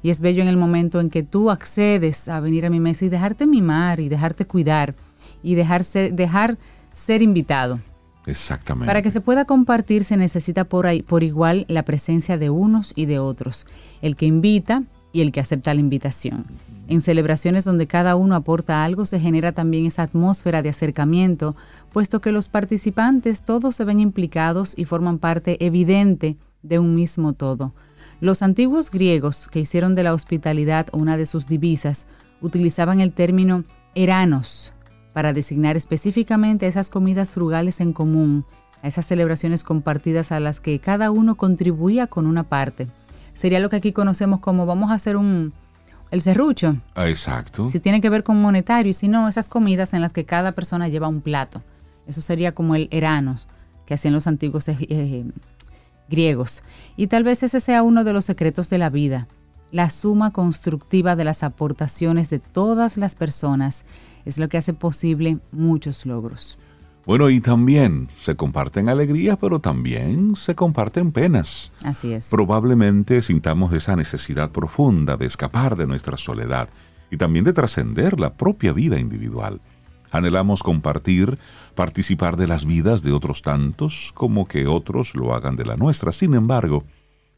y es bello en el momento en que tú accedes a venir a mi mesa y dejarte mimar y dejarte cuidar y dejar ser, dejar ser invitado. Exactamente. Para que se pueda compartir se necesita por, ahí, por igual la presencia de unos y de otros, el que invita y el que acepta la invitación. En celebraciones donde cada uno aporta algo se genera también esa atmósfera de acercamiento, puesto que los participantes todos se ven implicados y forman parte evidente de un mismo todo. Los antiguos griegos, que hicieron de la hospitalidad una de sus divisas, utilizaban el término eranos para designar específicamente a esas comidas frugales en común, a esas celebraciones compartidas a las que cada uno contribuía con una parte. Sería lo que aquí conocemos como vamos a hacer un el serrucho, Exacto. si tiene que ver con monetario y si no, esas comidas en las que cada persona lleva un plato. Eso sería como el eranos que hacían los antiguos eh, griegos. Y tal vez ese sea uno de los secretos de la vida. La suma constructiva de las aportaciones de todas las personas es lo que hace posible muchos logros. Bueno, y también se comparten alegrías, pero también se comparten penas. Así es. Probablemente sintamos esa necesidad profunda de escapar de nuestra soledad y también de trascender la propia vida individual. Anhelamos compartir, participar de las vidas de otros tantos como que otros lo hagan de la nuestra. Sin embargo,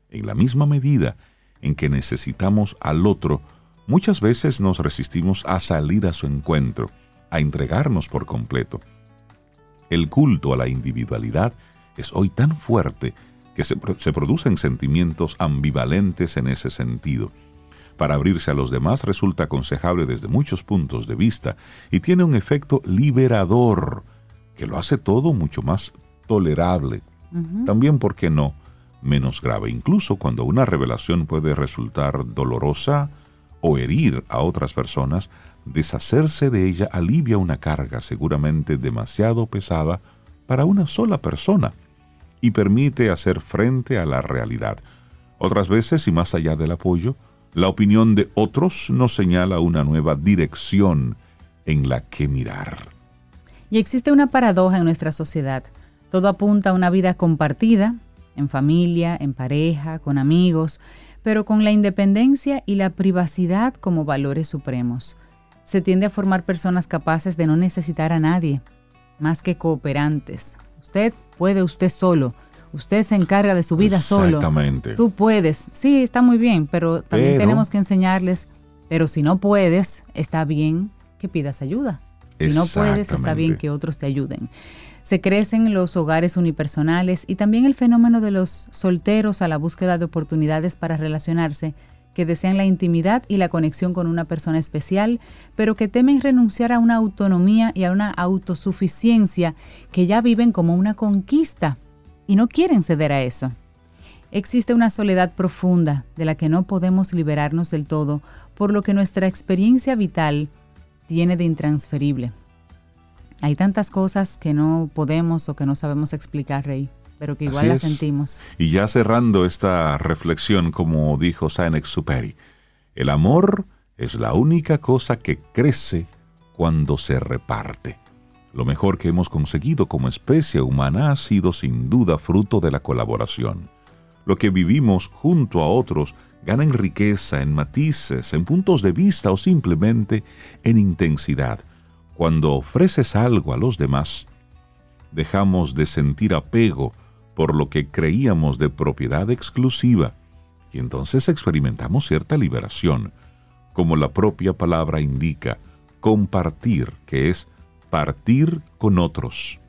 en la misma medida en que necesitamos al otro, muchas veces nos resistimos a salir a su encuentro, a entregarnos por completo. El culto a la individualidad es hoy tan fuerte que se, se producen sentimientos ambivalentes en ese sentido. Para abrirse a los demás resulta aconsejable desde muchos puntos de vista y tiene un efecto liberador que lo hace todo mucho más tolerable. También, ¿por qué no? Menos grave, incluso cuando una revelación puede resultar dolorosa o herir a otras personas, deshacerse de ella alivia una carga seguramente demasiado pesada para una sola persona y permite hacer frente a la realidad. Otras veces, y más allá del apoyo, la opinión de otros nos señala una nueva dirección en la que mirar. Y existe una paradoja en nuestra sociedad. Todo apunta a una vida compartida, en familia, en pareja, con amigos, pero con la independencia y la privacidad como valores supremos. se tiende a formar personas capaces de no necesitar a nadie, más que cooperantes. Usted puede usted solo. Usted se encarga de su vida solo. Exactamente. Tú puedes. Sí, está muy bien, pero también Pero- tenemos que enseñarles, pero si no puedes, está bien que pidas ayuda. Si no puedes, está bien que otros te ayuden. Se crecen los hogares unipersonales y también el fenómeno de los solteros a la búsqueda de oportunidades para relacionarse, que desean la intimidad y la conexión con una persona especial, pero que temen renunciar a una autonomía y a una autosuficiencia que ya viven como una conquista y no quieren ceder a eso. Existe una soledad profunda de la que no podemos liberarnos del todo, por lo que nuestra experiencia vital tiene de intransferible. Hay tantas cosas que no podemos o que no sabemos explicar, Rey, pero que igual las sentimos. Y ya cerrando esta reflexión, como dijo Saint-Exupéry, el amor es la única cosa que crece cuando se reparte. Lo mejor que hemos conseguido como especie humana ha sido sin duda fruto de la colaboración. Lo que vivimos junto a otros gana en riqueza, en matices, en puntos de vista o simplemente en intensidad. Cuando ofreces algo a los demás, dejamos de sentir apego por lo que creíamos de propiedad exclusiva y entonces experimentamos cierta liberación, como la propia palabra indica, compartir, que es partir con otros.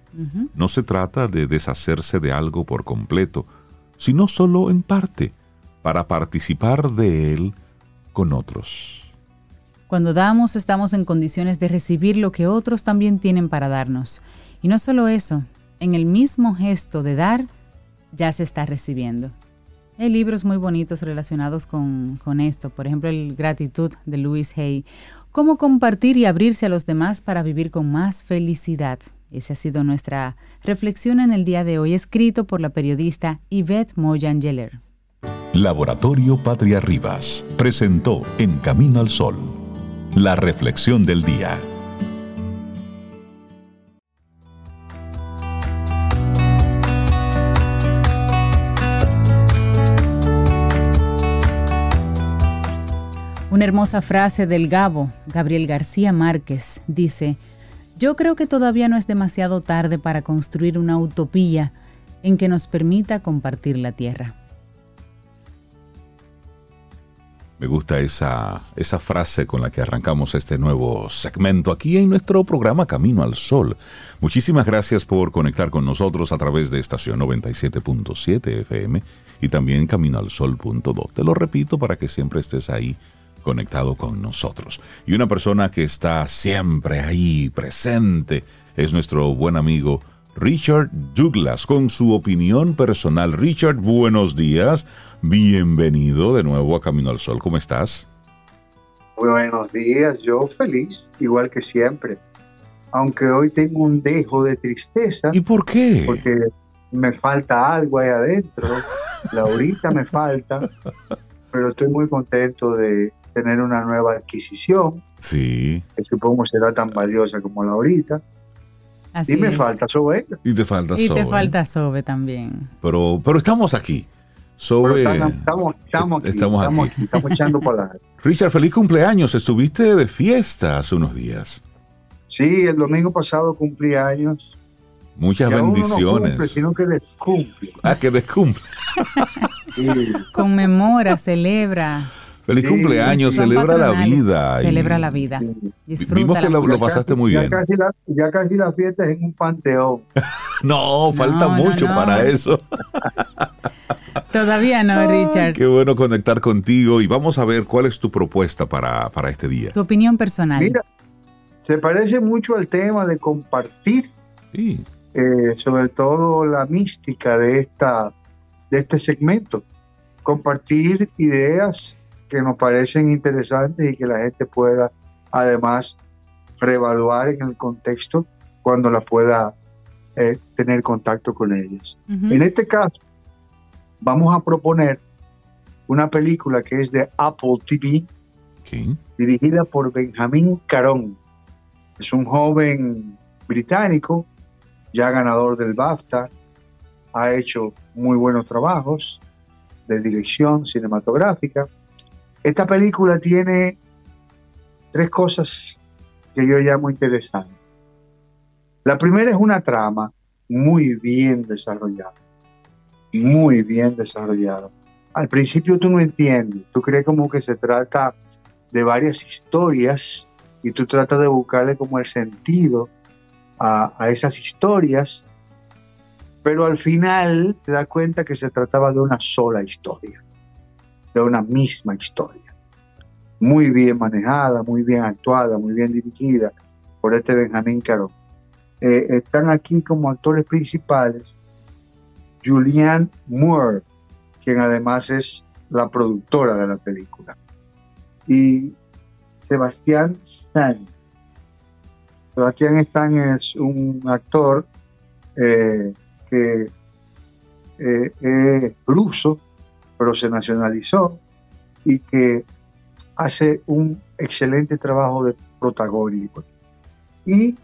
No se trata de deshacerse de algo por completo, sino solo en parte, para participar de él con otros. Cuando damos estamos en condiciones de recibir lo que otros también tienen para darnos. Y no solo eso, en el mismo gesto de dar, ya se está recibiendo. Hay libros muy bonitos relacionados con, con esto, por ejemplo el Gratitud de Louis Hay, cómo compartir y abrirse a los demás para vivir con más felicidad. Esa ha sido nuestra reflexión en el día de hoy, escrito por la periodista Yvette Moyan Geller. Laboratorio Patria Rivas presentó En Camino al Sol, la reflexión del día. Una hermosa frase del Gabo, Gabriel García Márquez, dice, yo creo que todavía no es demasiado tarde para construir una utopía en que nos permita compartir la tierra. Me gusta esa, esa frase con la que arrancamos este nuevo segmento aquí en nuestro programa Camino al Sol. Muchísimas gracias por conectar con nosotros a través de estación 97.7 FM y también caminoalsol.do. Te lo repito para que siempre estés ahí conectado con nosotros. Y una persona que está siempre ahí presente es nuestro buen amigo Richard Douglas con su opinión personal. Richard, buenos días. Bienvenido de nuevo a Camino al Sol. ¿Cómo estás? Buenos días, yo feliz, igual que siempre. Aunque hoy tengo un dejo de tristeza ¿Y por qué? porque me falta algo ahí adentro. Laurita me falta, pero estoy muy contento de tener una nueva adquisición, Sí, que supongo será tan valiosa como Laurita. Así Y me es. falta Sobeca. y te falta Y te falta Sobe también. Pero, pero estamos aquí. Pero Zoe, estamos, estamos, estamos aquí, estamos estamos, aquí. aquí, estamos echando para. Richard, feliz cumpleaños. Estuviste de fiesta hace unos días. Sí, el domingo pasado cumplí años. Muchas Ya uno no bendiciones. cumple, sino que descumple. ah, que descumple. Sí. Conmemora, celebra, Feliz Sí, cumpleaños, celebra la vida. celebra la vida, sí. Vimos disfruta que lo, lo pasaste muy ya bien. Casi la, ya casi la fiesta es en un panteón. No, falta No, mucho no. para eso. Todavía no, Richard. Qué bueno conectar contigo y vamos a ver cuál es tu propuesta para, para este día. Tu opinión personal. Mira, se parece mucho al tema de compartir, Sí, eh, sobre todo la mística de, esta, de este segmento. Compartir ideas que nos parecen interesantes y que la gente pueda además reevaluar en el contexto cuando la pueda eh, tener contacto con ellas. Ujú. En este caso, vamos a proponer una película que es de Apple TV, ok. dirigida por Benjamín Carón. Es un joven británico, ya ganador del BAFTA, ha hecho muy buenos trabajos de dirección cinematográfica. Esta película tiene tres cosas que yo llamo interesantes. La primera es una trama muy bien desarrollada, muy bien desarrollada. Al principio tú no entiendes, tú crees como que se trata de varias historias y tú tratas de buscarle como el sentido a, esas historias, pero al final te das cuenta que se trataba de una sola historia, de una misma historia. Muy bien manejada, muy bien actuada, muy bien dirigida por este Benjamín Caro. Eh, están aquí como actores principales Julianne Moore, quien además es la productora de la película, y Sebastián Stan. Sebastián Stan es un actor eh, que eh, es ruso, pero se nacionalizó y que hace un excelente trabajo de protagónico. Y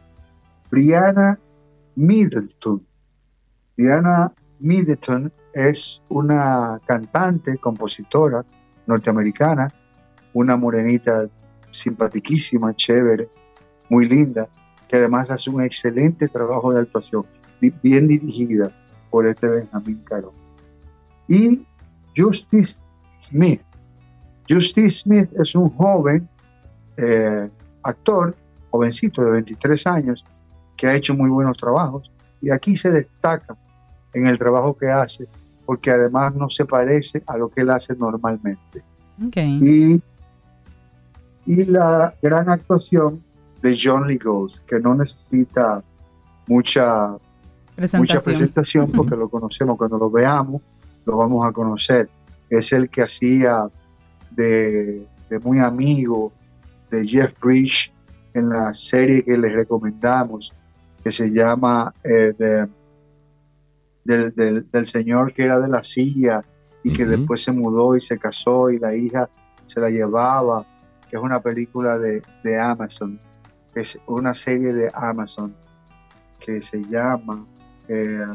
Brianna Middleton. Brianna Middleton es una cantante, compositora norteamericana, una morenita simpatiquísima, chévere, muy linda, que además hace un excelente trabajo de actuación, bien dirigida por este Benjamín Caro. Y Justice Smith. Justice Smith es un joven eh, actor, jovencito de 23 años, que ha hecho muy buenos trabajos y aquí se destaca en el trabajo que hace porque además no se parece a lo que él hace normalmente. Y, y la gran actuación de John Lee Ghost, que no necesita mucha presentación, mucha presentación porque lo conocemos, cuando lo veamos lo vamos a conocer. Es el que hacía de, de muy amigo de Jeff Bridge en la serie que les recomendamos, que se llama eh, del, señor que era de la silla y que después se mudó y se casó y la hija se la llevaba, que es una película de, Amazon, es una serie de Amazon que se llama... Eh,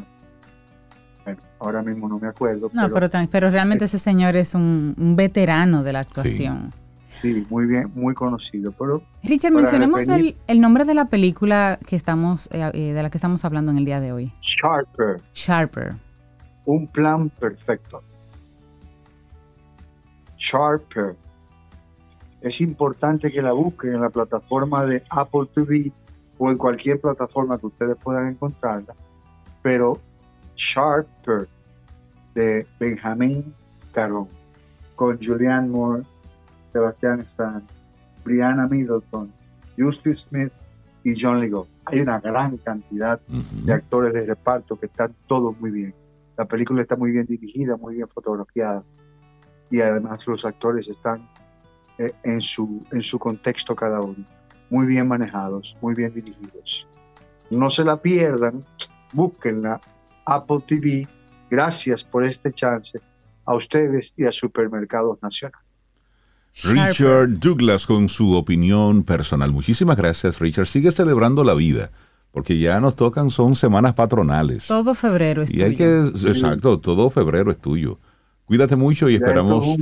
bueno, ahora mismo no me acuerdo. No, pero, pero, realmente ese señor es un, veterano de la actuación. Sí, muy bien, muy conocido. Pero Richard, mencionemos el, nombre de la película que estamos, eh, eh, de la que estamos hablando en el día de hoy. Sharper. Sharper. Un plan perfecto. Sharper. Es importante que la busquen en la plataforma de Apple TV o en cualquier plataforma que ustedes puedan encontrarla. Pero Sharper de Benjamin Caron con Julianne Moore Sebastián Stan, Brianna Middleton, Justice Smith y John Lego. Hay una gran cantidad de actores de reparto que están todos muy bien. La película está muy bien dirigida, muy bien fotografiada y además los actores están eh, en, su, en su contexto cada uno. Muy bien manejados, muy bien dirigidos. No se la pierdan, búsquenla, Apple TV. Gracias por este chance a ustedes y a Supermercados Nacional. Richard Douglas con su opinión personal. Muchísimas gracias, Richard. Sigue celebrando la vida, porque ya nos tocan, son semanas patronales. Todo febrero es y Hay que, exacto, todo febrero es tuyo. Cuídate mucho y esperamos...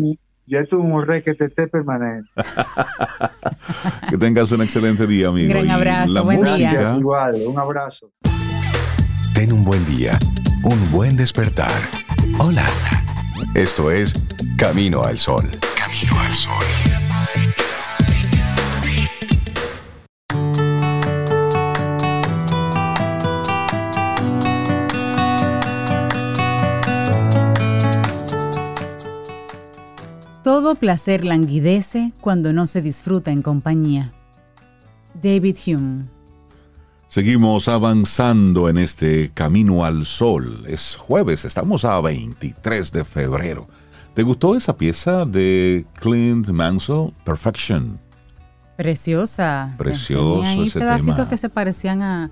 ya es un requete permanente. que tengas un excelente día, amigo. Un gran abrazo, buen día. Igual, un abrazo. Ten un buen día, un buen despertar. Hola. Esto es Camino al Sol. Camino al Sol. Todo placer languidece cuando no se disfruta en compañía. David Hume. Seguimos avanzando en este camino al sol. Es jueves, estamos a 23 de febrero. ¿Te gustó esa pieza de Clint Mansell, Perfection? Preciosa. Precioso Tenía ahí pedacitos que se parecían a,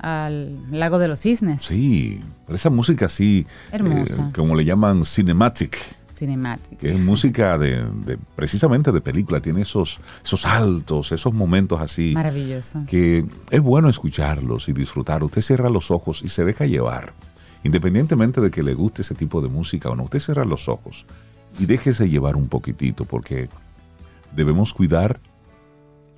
al Lago de los Cisnes. Sí, esa música así, Hermosa. Eh, como le llaman cinematic. Cinematic. Que es música de, precisamente de película, tiene esos, esos altos, esos momentos así. Maravilloso. Que es bueno escucharlos y disfrutar. Usted cierra los ojos y se deja llevar. Independientemente de que le guste ese tipo de música o no, usted cierra los ojos y déjese llevar un poquitito porque debemos cuidar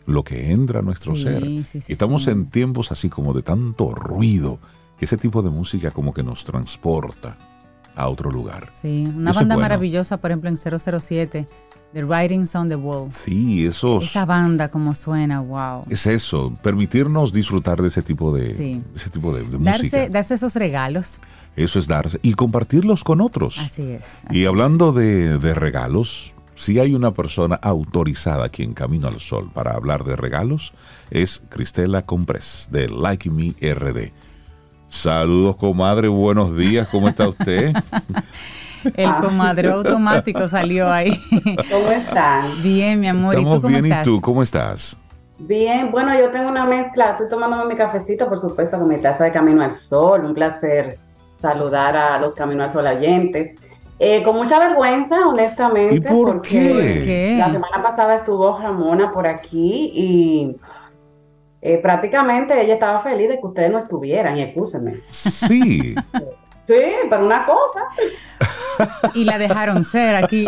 lo que entra a nuestro Sí, ser. sí, sí, y estamos en tiempos así como de tanto ruido, que ese tipo de música como que nos transporta a otro lugar. Sí, una Eso es banda bueno. maravillosa, por ejemplo, en 007, The Writings on the Wall. Sí, esos... Esa banda como suena, wow. Es eso, permitirnos disfrutar de ese tipo de, Sí. ese tipo de, de música. Darse, darse esos regalos. Eso es darse y compartirlos con otros. Así es. Y hablando de, de regalos, si hay una persona autorizada aquí en Camino al Sol para hablar de regalos, es Cristela Comprés de Like Me RD. Saludos, comadre, buenos días, ¿cómo está usted? El comadreo automático salió ahí. ¿Cómo están? Bien, mi amor. ¿Y Estamos tú cómo bien, estás? ¿y tú cómo estás? Bien, bueno, yo tengo una mezcla, estoy tomándome mi cafecito, por supuesto, con mi taza de Camino al Sol, un placer saludar a los Camino al Sol oyentes. Eh, con mucha vergüenza, honestamente. ¿Y por porque? ¿Qué? La semana pasada estuvo Ramona por aquí y eh, prácticamente ella estaba feliz de que ustedes no estuvieran, y excúsenme. Sí, Sí, pero una cosa, Y la dejaron ser aquí.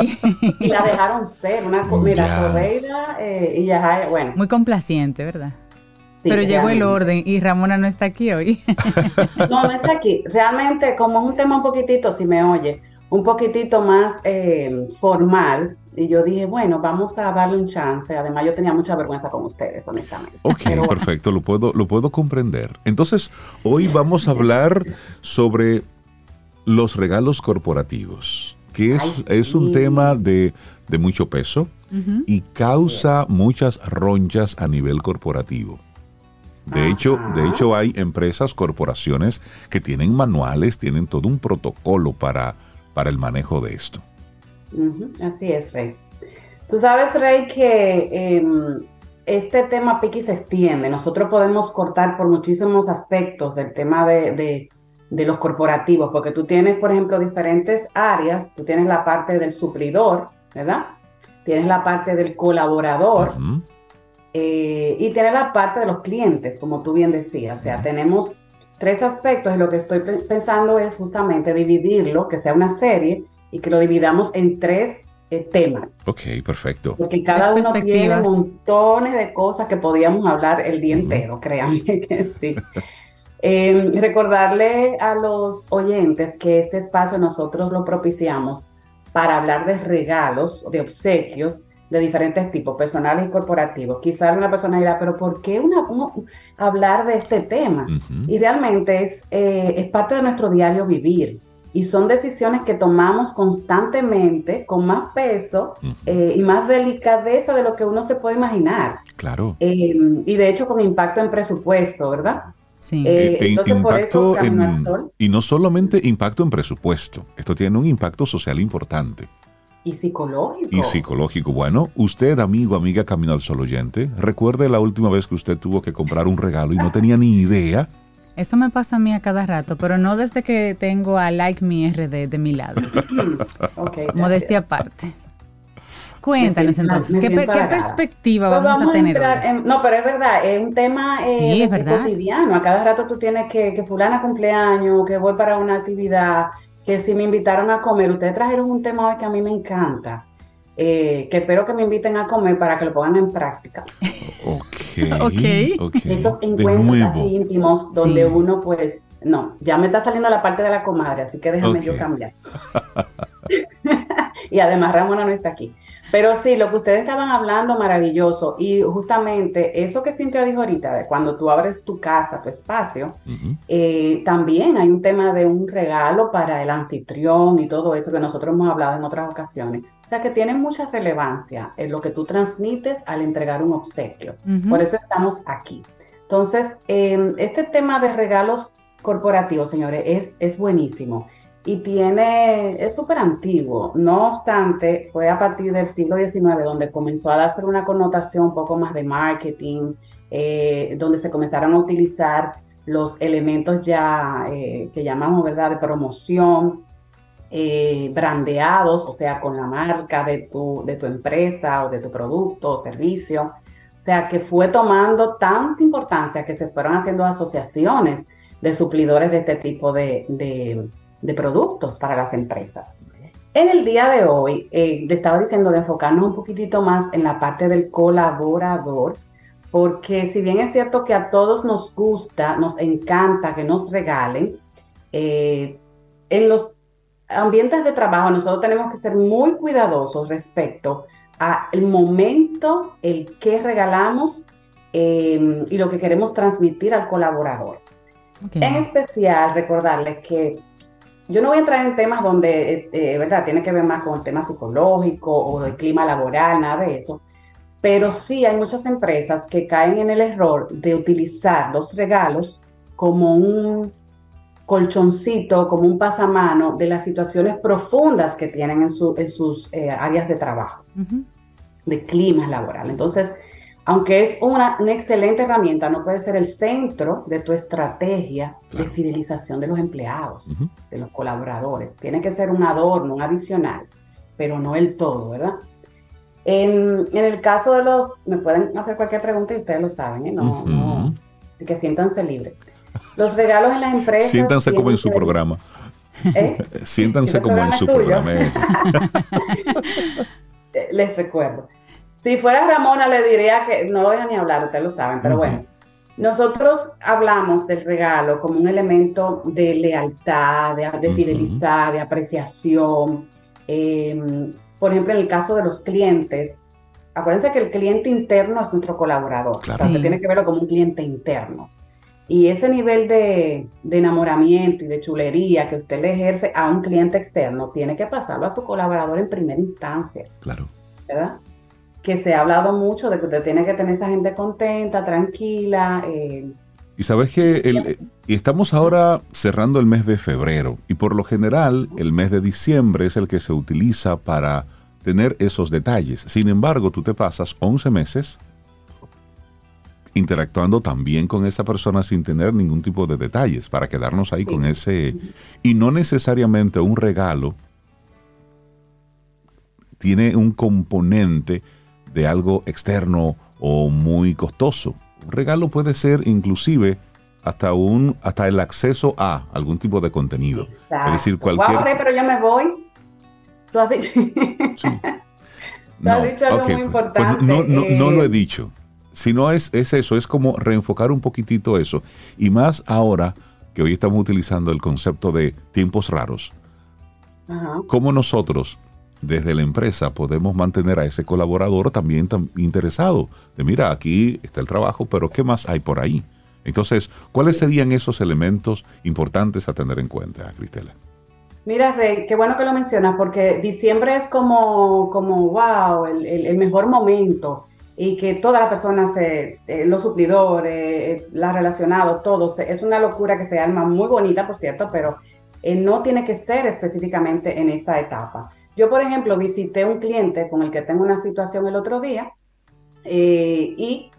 y la dejaron ser, una cosa, mira, eh, y ya, bueno. Muy complaciente, ¿verdad? sí, Pero llegó el orden y Ramona no está aquí hoy. No, no está aquí. Realmente, como es un tema un poquitito, si me oye, un poquitito más eh, formal, y yo dije, bueno, vamos a darle un chance. Además, yo tenía mucha vergüenza con ustedes, honestamente. ok, bueno, perfecto, lo puedo, lo puedo comprender. Entonces, hoy vamos a hablar sobre los regalos corporativos, que es, Ay, sí. es un tema de, de mucho peso y causa muchas ronchas a nivel corporativo. De hecho, de hecho, hay empresas, corporaciones que tienen manuales, tienen todo un protocolo para, para el manejo de esto. Ujú, así es, Rey. Tú sabes, Rey, que em, este tema Piqui se extiende. Nosotros podemos cortar por muchísimos aspectos del tema de, de- de los corporativos, porque tú tienes, por ejemplo, diferentes áreas. Tú tienes la parte del suplidor, ¿verdad? Tienes la parte del colaborador. Ujú. Eh, y tiene la parte de los clientes, como tú bien decías. O sea, tenemos tres aspectos y lo que estoy pe- pensando es justamente dividirlo, que sea una serie y que lo dividamos en tres eh, temas. Ok, perfecto. Porque cada uno tiene montones de cosas que podíamos hablar el día entero, créanme que sí. Eh, recordarle a los oyentes que este espacio nosotros lo propiciamos para hablar de regalos, de obsequios de diferentes tipos, personales y corporativos. Quizá una persona dirá, pero ¿por qué una, hablar de este tema? Y realmente es, eh, es parte de nuestro diario vivir. Y son decisiones que tomamos constantemente, con más peso Ujú. eh, y más delicadeza de lo que uno se puede imaginar. Claro. Eh, y de hecho con impacto en presupuesto, ¿verdad? Sí. Eh, E- e entonces, por eso, impacto Camino al en- Sol. y no solamente impacto en presupuesto, esto tiene un impacto social importante Y psicológico. y psicológico. Bueno, usted, amigo, amiga Camino al Sol oyente, recuerde la última vez que usted tuvo que comprar un regalo y no tenía ni idea. Eso me pasa a mí a cada rato, pero no desde que tengo a Like Me RD de mi lado. Ok, gracias. Modestia aparte. Cuéntanos siento- entonces, ¿qué, qué perspectiva Pues vamos, a tener en- no, pero es verdad, es un tema eh, Sí, es de- verdad. cotidiano. A cada rato tú tienes que, que fulana cumpleaños, que voy para una actividad, que si me invitaron a comer. Ustedes trajeron un tema hoy que a mí me encanta, eh, que espero que me inviten a comer para que lo pongan en práctica. Ok. Ok. ok. Esos encuentros así íntimos donde Sí. uno pues, no, ya me está saliendo la parte de la comadre, así que déjame yo cambiar. y además Ramona no está aquí. Pero sí, lo que ustedes estaban hablando, maravilloso. Y justamente eso que Cintia dijo ahorita, de cuando tú abres tu casa, tu espacio, eh, también hay un tema de un regalo para el anfitrión y todo eso que nosotros hemos hablado en otras ocasiones. O sea que tiene mucha relevancia en lo que tú transmites al entregar un obsequio. Por eso estamos aquí. Entonces, eh, este tema de regalos corporativos, señores, es, es buenísimo y tiene, es súper antiguo. No obstante, fue a partir del siglo XIX donde comenzó a darse una connotación un poco más de marketing, eh, donde se comenzaron a utilizar los elementos ya eh, que llamamos, ¿verdad?, de promoción, eh, brandeados, o sea, con la marca de tu, de tu empresa o de tu producto o servicio. O sea, que fue tomando tanta importancia que se fueron haciendo asociaciones de suplidores de este tipo de, de- productos para las empresas. En el día de hoy, eh, le estaba diciendo de enfocarnos un poquitito más en la parte del colaborador, porque si bien es cierto que a todos nos gusta, nos encanta que nos regalen, eh, en los ambientes de trabajo nosotros tenemos que ser muy cuidadosos respecto al momento, el que regalamos eh, y lo que queremos transmitir al colaborador. En especial, recordarles que yo no voy a entrar en temas donde, eh, eh, ¿verdad? Tiene que ver más con el tema psicológico o del clima laboral, nada de eso. Pero sí hay muchas empresas que caen en el error de utilizar los regalos como un colchoncito, como un pasamano de las situaciones profundas que tienen en, su- en sus eh, áreas de trabajo de clima laboral. Entonces, aunque es una, una excelente herramienta, no puede ser el centro de tu estrategia de fidelización de los empleados, de los colaboradores. Tiene que ser un adorno, un adicional, pero no el todo, ¿verdad? En, en el caso de los, me pueden hacer cualquier pregunta y ustedes lo saben, ¿eh? No, que siéntanse libres. Los regalos en las empresas. Siéntanse como en su programa. ¿Eh? Siéntanse Este como en su programa. eso. Eh, les recuerdo. Si fuera Ramona, le diría que no lo dejan ni hablar, ustedes lo saben, pero bueno. Nosotros hablamos del regalo como un elemento de lealtad, de, de fidelizar, de apreciación. Eh, por ejemplo, en el caso de los clientes, acuérdense que el cliente interno es nuestro colaborador. Claro. O sea, usted tiene que verlo como un cliente interno. Y ese nivel de, de enamoramiento y de chulería que usted le ejerce a un cliente externo, tiene que pasarlo a su colaborador en primera instancia. Claro. ¿verdad? Que se ha hablado mucho de que usted tiene que tener esa gente contenta, tranquila. eh, Y sabes que el- y estamos ahora cerrando el mes de febrero y por lo general el mes de diciembre es el que se utiliza para tener esos detalles. Sin embargo, tú te pasas 11 meses interactuando también con esa persona sin tener ningún tipo de detalles para quedarnos ahí con ese y no necesariamente un regalo tiene un componente de algo externo o muy costoso. Un regalo puede ser inclusive hasta un hasta el acceso a algún tipo de contenido. exacto. Es decir, cualquier pero yo me voy. Tú has dicho. Tú has dicho algo muy pues importante. no, no, no eh, lo he dicho. Sino es, es eso, es como reenfocar un poquitito eso. Y más ahora que hoy estamos utilizando el concepto de tiempos raros. ajá. cómo nosotros desde la empresa podemos mantener a ese colaborador también tan interesado. De mira, aquí está el trabajo, pero ¿qué más hay por ahí? Entonces, ¿cuáles serían esos elementos importantes a tener en cuenta, Cristela? Mira, Rey, qué bueno que lo mencionas, porque diciembre es como, como wow, el, el- el mejor momento. Y que todas las personas, se, eh, los suplidores, eh, las relacionados, todos, es una locura que se arma muy bonita, por cierto, pero eh, no tiene que ser específicamente en esa etapa. Yo, por ejemplo, visité un cliente con el que tengo una situación el otro día eh, y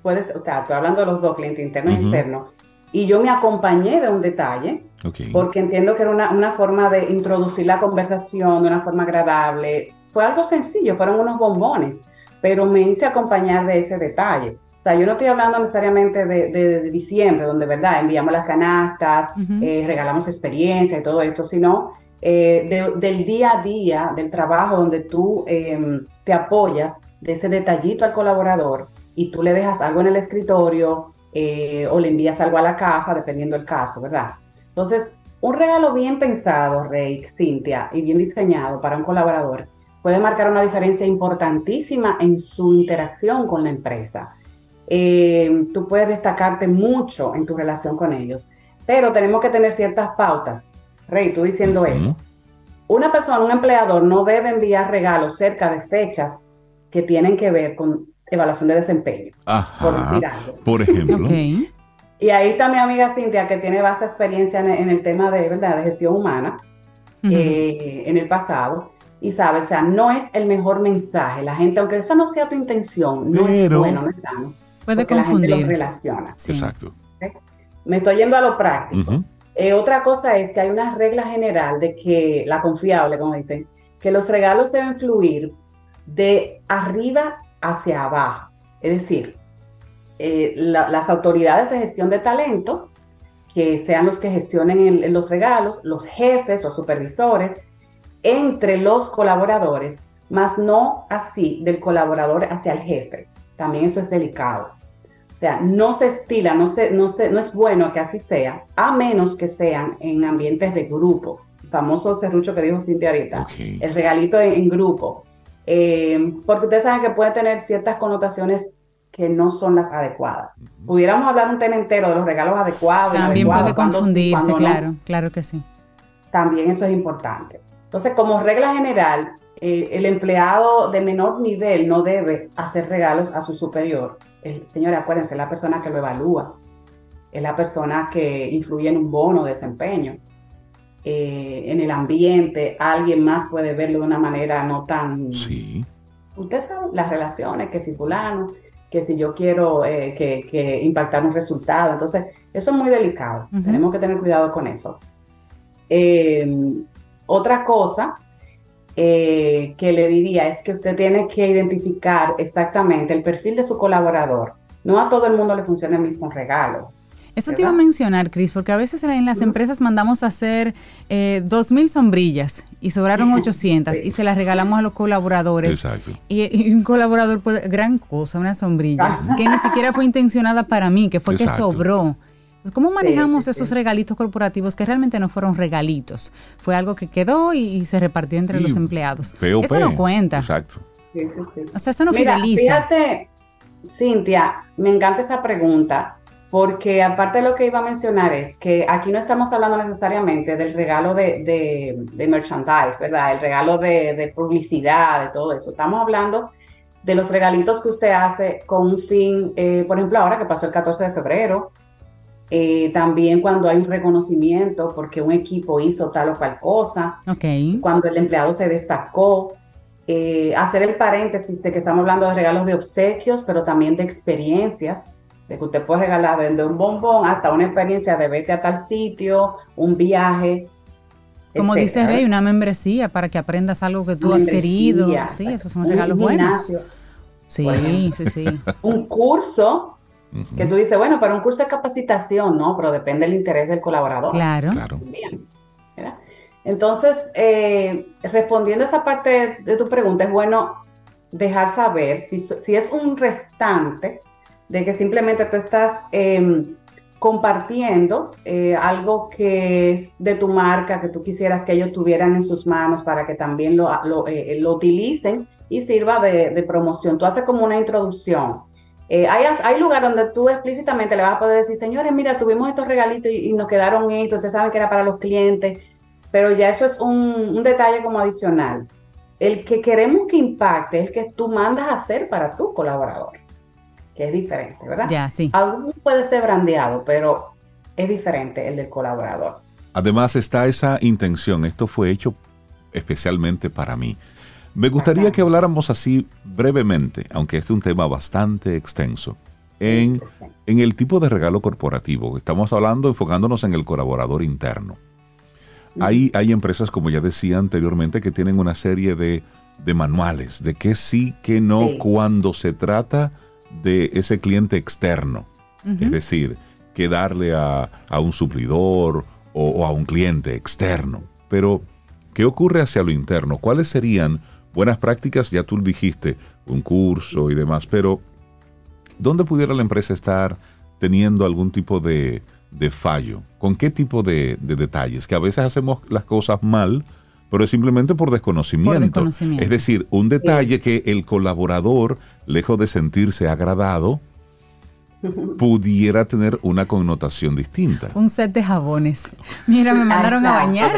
puedes, o sea, estoy hablando de los dos, cliente interno y Ujú. externo, y yo me acompañé de un detalle Ok. porque entiendo que era una, una forma de introducir la conversación de una forma agradable. Fue algo sencillo, fueron unos bombones, pero me hice acompañar de ese detalle. O sea, yo no estoy hablando necesariamente de, de- de diciembre, donde, ¿verdad? Enviamos las canastas, eh, regalamos experiencia y todo esto, sino eh, de- del día a día, del trabajo, donde tú eh, te apoyas de ese detallito al colaborador y tú le dejas algo en el escritorio eh, o le envías algo a la casa, dependiendo del caso, ¿verdad? Entonces, un regalo bien pensado, Rey, Cintia, y bien diseñado para un colaborador puede marcar una diferencia importantísima en su interacción con la empresa. Eh, tú puedes destacarte mucho en tu relación con ellos, pero tenemos que tener ciertas pautas. Rey, tú diciendo eso. Una persona, un empleador, no debe enviar regalos cerca de fechas que tienen que ver con evaluación de desempeño, por Ajá. decir algo. Por ejemplo. Ok. Y ahí está mi amiga Cintia, que tiene vasta experiencia en, el tema de, ¿verdad? de gestión humana eh, en el pasado. Y sabe, o sea, no es el mejor mensaje. La gente, aunque esa no sea tu intención, no Pero- es bueno, no es sano. Puede porque la gente confundir. lo relaciona. Sí. Exacto. Me estoy yendo a lo práctico. Eh, otra cosa es que hay una regla general de que, la confiable, como dicen, que los regalos deben fluir de arriba hacia abajo. Es decir, eh, la- las autoridades de gestión de talento, que sean los que gestionen el- los regalos, los jefes, los supervisores, entre los colaboradores, más no así del colaborador hacia el jefe. También eso es delicado. O sea, no se estila, no, se, no, se, no es bueno que así sea, a menos que sean en ambientes de grupo. El famoso serrucho que dijo Cintia ahorita, el regalito en, en grupo. Eh, porque ustedes saben que puede tener ciertas connotaciones que no son las adecuadas. Pudiéramos hablar un tema entero de los regalos adecuados. También puede confundirse, no. claro, claro que sí. También eso es importante. Entonces, como regla general, eh, el empleado de menor nivel no debe hacer regalos a su superior. El señor, acuérdense, es la persona que lo evalúa, es la persona que influye en un bono de desempeño. Eh, en el ambiente, alguien más puede verlo de una manera no tan... Sí. Usted sabe las relaciones, que si fulano, que si yo quiero eh, que, que impactar un resultado. Entonces, eso es muy delicado. Tenemos que tener cuidado con eso. Eh, otra cosa eh, que le diría es que usted tiene que identificar exactamente el perfil de su colaborador. No a todo el mundo le funciona el mismo regalo. Eso te iba a mencionar, Cris, porque a veces en las empresas mandamos a hacer eh, 2.000 sombrillas y sobraron 800 y se las regalamos a los colaboradores. Exacto. Y, y un colaborador puede, gran cosa, una sombrilla, que ni siquiera fue intencionada para mí, que fue que sobró. ¿Cómo Sí, manejamos sí, esos sí. regalitos corporativos que realmente no fueron regalitos? Fue algo que quedó y, y se repartió entre Sí, los empleados. POP. Eso no cuenta. Exacto. Sí, sí, sí. O sea, eso no Mira, fideliza. fíjate, Cintia, me encanta esa pregunta, porque aparte de lo que iba a mencionar es que aquí no estamos hablando necesariamente del regalo de, de, de merchandise, ¿verdad? El regalo de, de publicidad, de todo eso. Estamos hablando de los regalitos que usted hace con un fin, eh, por ejemplo, ahora que pasó el 14 de febrero, eh, también cuando hay un reconocimiento porque un equipo hizo tal o cual cosa, cuando el empleado se destacó, eh, hacer el paréntesis de que estamos hablando de regalos de obsequios, pero también de experiencias, de que usted puede regalar desde un bombón hasta una experiencia de vete a tal sitio, un viaje. Como dice. Rey, una membresía para que aprendas algo que tú has querido. Sí, esos son regalos buenos. Sí, sí, sí. Un curso Que tú dices, bueno, pero un curso de capacitación, ¿no? Pero depende del interés del colaborador. Claro. Claro. Bien, ¿verdad? Entonces, eh, respondiendo a esa parte de tu pregunta, es bueno dejar saber si, si es un restante de que simplemente tú estás eh, compartiendo eh, algo que es de tu marca, que tú quisieras que ellos tuvieran en sus manos para que también lo, lo, eh, lo utilicen y sirva de, de promoción. Tú haces como una introducción. Eh, hay, hay lugares donde tú explícitamente le vas a poder decir, señores, mira, tuvimos estos regalitos y, y nos quedaron estos, ustedes saben que era para los clientes, pero ya eso es un, un detalle como adicional. El que queremos que impacte es el que tú mandas a hacer para tu colaborador, que es diferente, ¿verdad? Ya, sí. Algo puede ser brandeado, pero es diferente el del colaborador. Además está esa intención. Esto fue hecho especialmente para mí. Me gustaría que habláramos así brevemente, aunque este es un tema bastante extenso, en, en el tipo de regalo corporativo. Estamos hablando, enfocándonos en el colaborador interno. Hay, hay empresas, como ya decía anteriormente, que tienen una serie de, de manuales de qué sí, qué no, Sí. cuando se trata de ese cliente externo. Es decir, que darle a, a un suplidor o, o a un cliente externo. Pero, ¿qué ocurre hacia lo interno? ¿Cuáles serían buenas prácticas? Ya tú dijiste, un curso y demás, pero ¿dónde pudiera la empresa estar teniendo algún tipo de, de fallo? ¿Con qué tipo de, de detalles? Que a veces hacemos las cosas mal, pero es simplemente por desconocimiento. Por desconocimiento. Es decir, un detalle que el colaborador, lejos de sentirse agradado, pudiera tener una connotación distinta. Un set de jabones. Mira, me mandaron a bañar.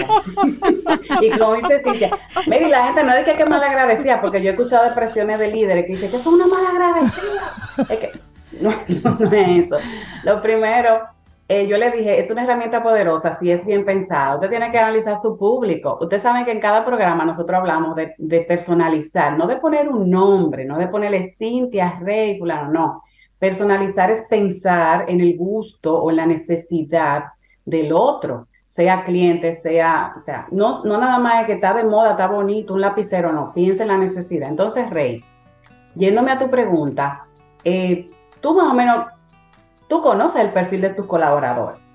y como dice Cintia, mire, la gente no es que es que mal agradecida, porque yo he escuchado expresiones de líderes que dicen que son una mala agradecida. Es que no, no es eso. Lo primero, eh, yo le dije, es una herramienta poderosa si es bien pensada. Usted tiene que analizar su público. Usted sabe que en cada programa nosotros hablamos de, de personalizar, no de poner un nombre, no de ponerle Cintia, Rey, fulano, no. Personalizar es pensar en el gusto o en la necesidad del otro, sea cliente, sea, o sea, no, no nada más es que está de moda, está bonito, un lapicero, no, piensa en la necesidad. Entonces, Rey, yéndome a tu pregunta, eh, tú más o menos, tú conoces el perfil de tus colaboradores.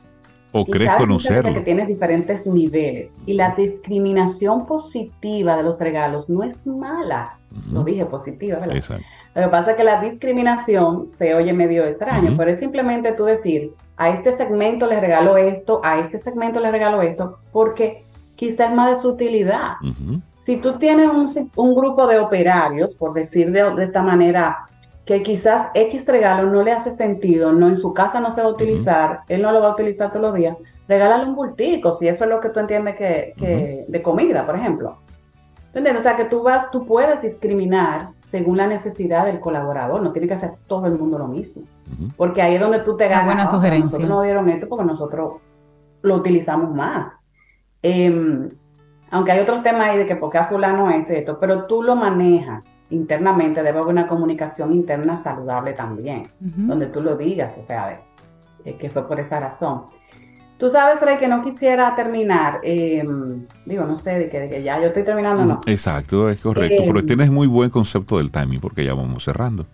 O Y crees sabes conocerlo. que tienes diferentes niveles y la discriminación positiva de los regalos no es mala. Lo dije positiva, ¿verdad? Exacto. Lo que pasa es que la discriminación se oye medio extraño, pero es simplemente tú decir, a este segmento le regalo esto, a este segmento le regalo esto, porque quizás es más de su utilidad. Si tú tienes un, grupo de operarios, por decir de, de esta manera, que quizás X regalo no le hace sentido, no en su casa no se va a utilizar, él no lo va a utilizar todos los días, regálale un bultico, si eso es lo que tú entiendes que, que- de comida, por ejemplo. ¿Tú entiendes? O sea, que tú vas, tú puedes discriminar según la necesidad del colaborador, no tiene que hacer todo el mundo lo mismo. Porque ahí es donde tú te Una ganas. buena "Ah, sugerencia. Nosotros nos dieron esto porque nosotros lo utilizamos más. Em, aunque hay otros temas ahí de que por qué a fulano este, esto, pero tú lo manejas internamente, debe haber una comunicación interna saludable también, donde tú lo digas, o sea, de- de que fue por esa razón. Tú sabes, Rey, que no quisiera terminar, em, digo, no sé, de que, de que ya yo estoy terminando, no. Exacto, es correcto. Eh, pero tienes muy buen concepto del timing porque ya vamos cerrando.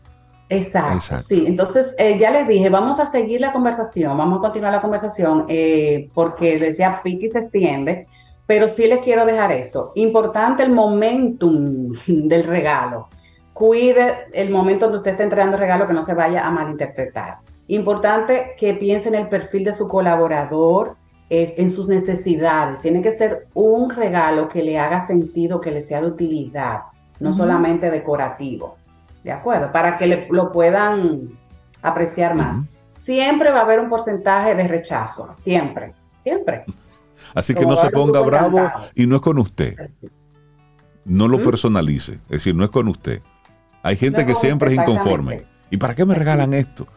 Exacto, Exacto. sí. Entonces, eh, ya les dije, vamos a seguir la conversación, vamos a continuar la conversación, eh, porque decía, Piki se extiende, pero sí les quiero dejar esto. Importante el momentum del regalo. Cuide el momento donde usted esté entregando el regalo, que no se vaya a malinterpretar. Importante que piense en el perfil de su colaborador, es, en sus necesidades. Tiene que ser un regalo que le haga sentido, que le sea de utilidad, no solamente decorativo. ¿De acuerdo? Para que le- lo puedan apreciar más. Siempre va a haber un porcentaje de rechazo, siempre, siempre. Así que Como no se ponga bravo cantado. y no es con usted. No lo personalice. Es decir, no es con usted. Hay gente No que siempre es inconforme. ¿Y para qué me regalan esto?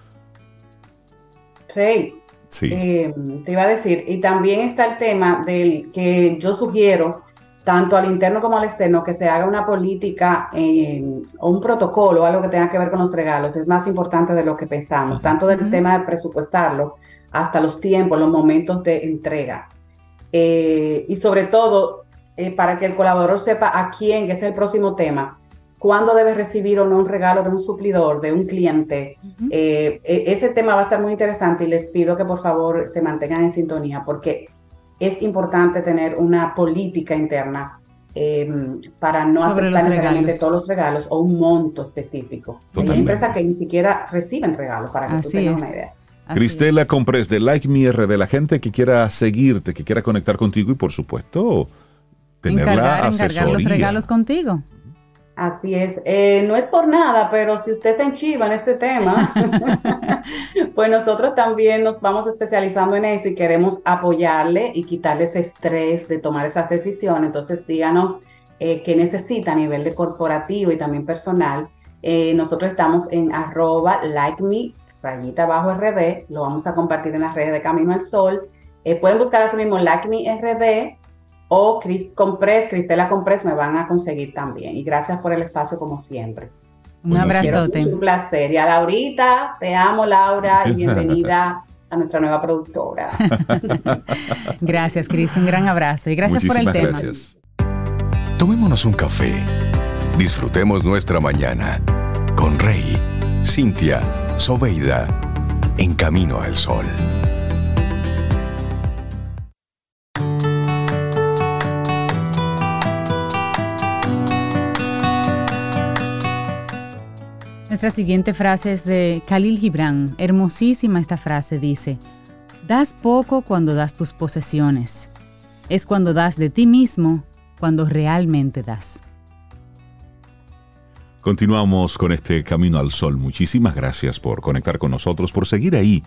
Rey, Sí. eh, te iba a decir, y también está el tema del que yo sugiero, tanto al interno como al externo, que se haga una política eh, o un protocolo, algo que tenga que ver con los regalos. Es más importante de lo que pensamos, tanto del tema de presupuestarlo hasta los tiempos, los momentos de entrega. Eh, y sobre todo, eh, para que el colaborador sepa a quién, que es el próximo tema, cuándo debe recibir o no un regalo de un suplidor, de un cliente, Ujú. eh, e- ese tema va a estar muy interesante y les pido que por favor se mantengan en sintonía porque es importante tener una política interna eh, para no Sobre aceptar necesariamente todos los regalos o un monto específico. Hay Totalmente. empresas que ni siquiera reciben regalos para que tú Así tengas es. una idea. Así Cristela es. Comprés de Like Me RD, la gente que quiera seguirte, que quiera conectar contigo y por supuesto tener la encargar, encargar asesoría. los regalos contigo. Así es. Eh, no es por nada, pero si usted se enchiva en este tema, pues nosotros también nos vamos especializando en esto y queremos apoyarle y quitarle ese estrés de tomar esas decisiones. Entonces, díganos eh, qué necesita a nivel de corporativo y también personal. Eh, nosotros estamos en arroba like me, rayita abajo RD, lo vamos a compartir en las redes de Camino al Sol. Pueden buscar así mismo like me RD o Cris Compress, Cristela Compress me van a conseguir también. Y gracias por el espacio como siempre. Un Buenísimo. abrazote. Un placer. Y a Laurita, te amo Laura y bienvenida a nuestra nueva productora. Gracias, Cris. Un gran abrazo. Y gracias por el Muchísimas tema. gracias. Tomémonos un café. Disfrutemos nuestra mañana con Rey, Cintia, Soveida, en camino al sol. Nuestra siguiente frase es de Khalil Gibran. Hermosísima esta frase. Dice, das poco cuando das tus posesiones. Es cuando das de ti mismo, cuando realmente das. Continuamos con este Camino al Sol. Muchísimas gracias por conectar con nosotros, por seguir ahí,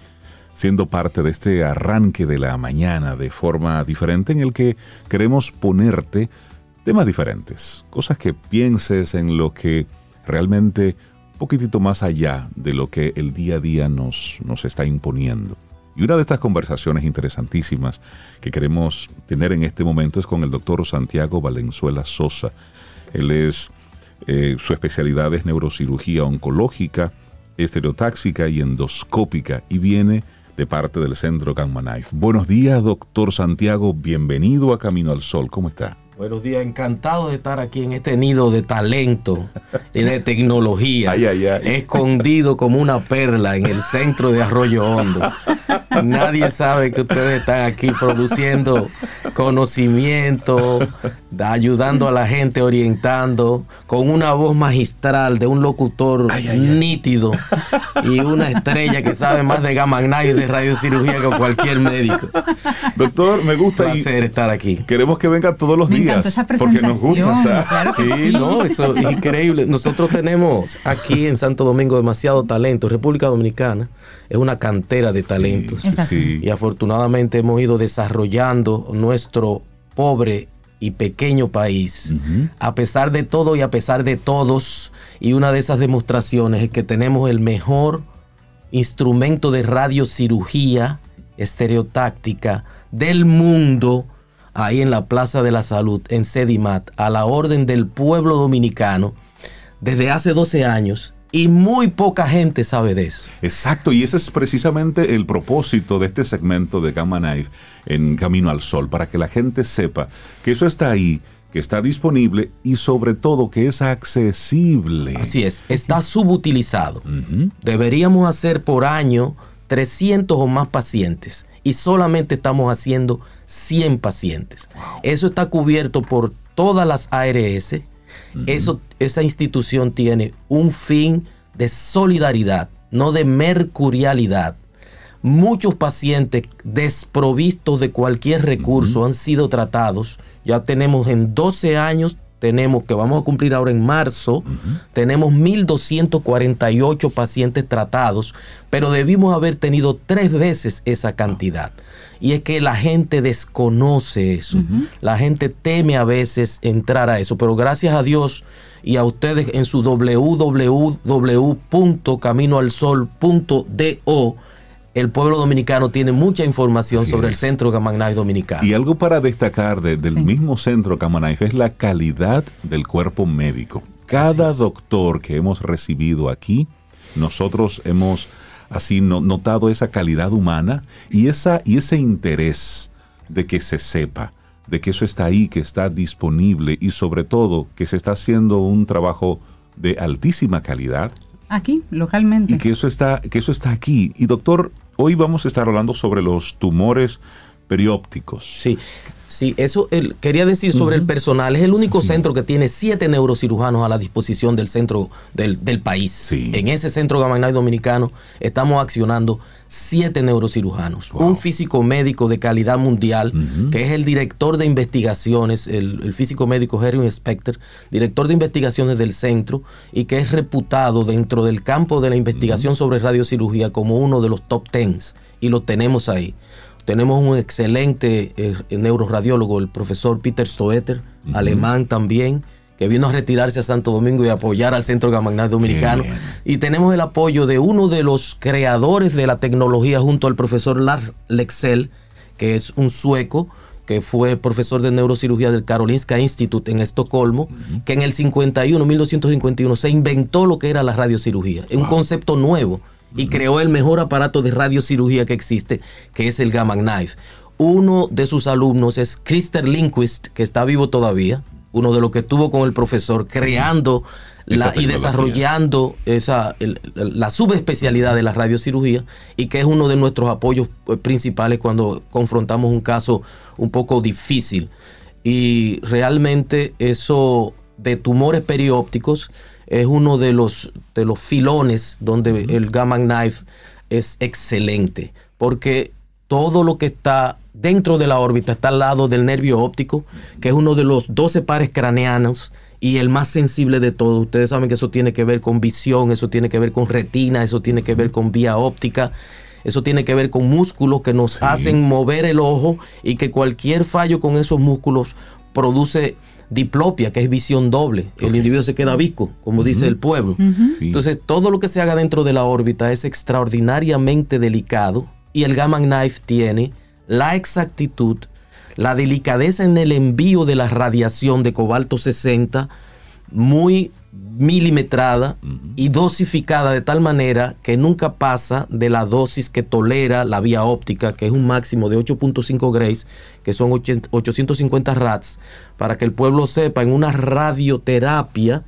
siendo parte de este arranque de la mañana de forma diferente en el que queremos ponerte temas diferentes, cosas que pienses en lo que realmente poquitito más allá de lo que el día a día nos, nos está imponiendo. Y una de estas conversaciones interesantísimas que queremos tener en este momento es con el doctor Santiago Valenzuela Sosa. Él es, eh, su especialidad es neurocirugía oncológica, estereotáxica y endoscópica y viene de parte del centro Gamma. Buenos días, doctor Santiago. Bienvenido a Camino al Sol. ¿Cómo está? Buenos días, encantado de estar aquí en este nido de talento y de tecnología, Ay, ay, ay. escondido como una perla en el centro de Arroyo Hondo. Nadie sabe que ustedes están aquí produciendo conocimiento, ayudando a la gente, orientando, con una voz magistral de un locutor nítido y una estrella que sabe más de gamma y de radiocirugía que cualquier médico. Doctor, me gusta Un y placer estar aquí. queremos que venga todos los días. Encantó esa porque nos gusta. o sea, presentación, claro que Sí, sí. no, eso es increíble. Nosotros tenemos aquí en Santo Domingo demasiado talento. República Dominicana es una cantera de talentos. Y afortunadamente hemos ido desarrollando nuestro pobre y pequeño país. A pesar de todo y a pesar de todos. Y una de esas demostraciones es que tenemos el mejor instrumento de radiocirugía estereotáctica del mundo ahí en la Plaza de la Salud, en Sedimat, a la orden del pueblo dominicano, desde hace 12 años. Y muy poca gente sabe de eso. Exacto, y ese es precisamente el propósito de este segmento de Gamma Knife en Camino al Sol, para que la gente sepa que eso está ahí, que está disponible y sobre todo que es accesible. Así es, está subutilizado. Deberíamos hacer por año 300 o más pacientes y solamente estamos haciendo 100 pacientes. Eso está cubierto por todas las ARS. Eso, esa institución tiene un fin de solidaridad, no de mercurialidad. Muchos pacientes desprovistos de cualquier recurso han sido tratados. Ya tenemos en 12 años, tenemos que vamos a cumplir ahora en marzo, tenemos 1.248 pacientes tratados, pero debimos haber tenido tres veces esa cantidad. Y es que la gente desconoce eso. La gente teme a veces entrar a eso, pero gracias a Dios y a ustedes en su www.caminoalsol.do el pueblo dominicano tiene mucha información Así sobre el. Centro Knife Dominicano. Y algo para destacar de- del mismo centro Knife es la calidad del cuerpo médico. Cada doctor que hemos recibido aquí, nosotros hemos así no- notado esa calidad humana y, esa, y ese interés de que se sepa, de que eso está ahí, que está disponible y sobre todo que se está haciendo un trabajo de altísima calidad Aquí, localmente. y que eso está, que eso está aquí. Y doctor, hoy vamos a estar hablando sobre los tumores periópticos. Sí, sí, eso el- quería decir sobre el personal. Es el único Sí, sí. centro que tiene siete neurocirujanos a la disposición del centro del, del país. Sí. En ese centro Gamma Knife dominicano estamos accionando siete neurocirujanos. Wow. Un físico médico de calidad mundial, que es el director de investigaciones, el, el físico médico Herring Specter, director de investigaciones del centro y que es reputado dentro del campo de la investigación sobre radiocirugía como uno de los top tens. Y lo tenemos ahí. Tenemos un excelente eh, neuroradiólogo, el profesor Peter Stoeter, alemán también, que vino a retirarse a Santo Domingo y apoyar al Centro Gamma Knife Dominicano. bien. Y tenemos el apoyo de uno de los creadores de la tecnología junto al profesor Lars Lexell, que es un sueco que fue profesor de neurocirugía del Karolinska Institute en Estocolmo, que en el 51, 1951, se inventó lo que era la radiocirugía, un concepto nuevo, y creó el mejor aparato de radiocirugía que existe, que es el Gamma Knife. Uno de sus alumnos es Christer Lindquist, que está vivo todavía, uno de los que estuvo con el profesor creando la, y desarrollando esa, el- la subespecialidad de la radiocirugía y que es uno de nuestros apoyos eh, principales cuando confrontamos un caso un poco difícil. Y realmente eso de tumores periópticos es uno de los, de los filones donde el Gamma Knife es excelente, porque todo lo que está dentro de la órbita está al lado del nervio óptico, que es uno de los 12 pares craneanos y el más sensible de todos. Ustedes saben que eso tiene que ver con visión, eso tiene que ver con retina, eso tiene que ver con vía óptica. Eso tiene que ver con músculos que nos hacen mover el ojo y que cualquier fallo con esos músculos produce diplopia, que es visión doble. El individuo se queda visco, como dice el pueblo. Sí. Entonces, todo lo que se haga dentro de la órbita es extraordinariamente delicado y el Gamma Knife tiene la exactitud, la delicadeza en el envío de la radiación de cobalto 60 muy milimetrada y dosificada de tal manera que nunca pasa de la dosis que tolera la vía óptica, que es un máximo de 8.5 grays, que son 80 850 rats, para que el pueblo sepa, en una radioterapia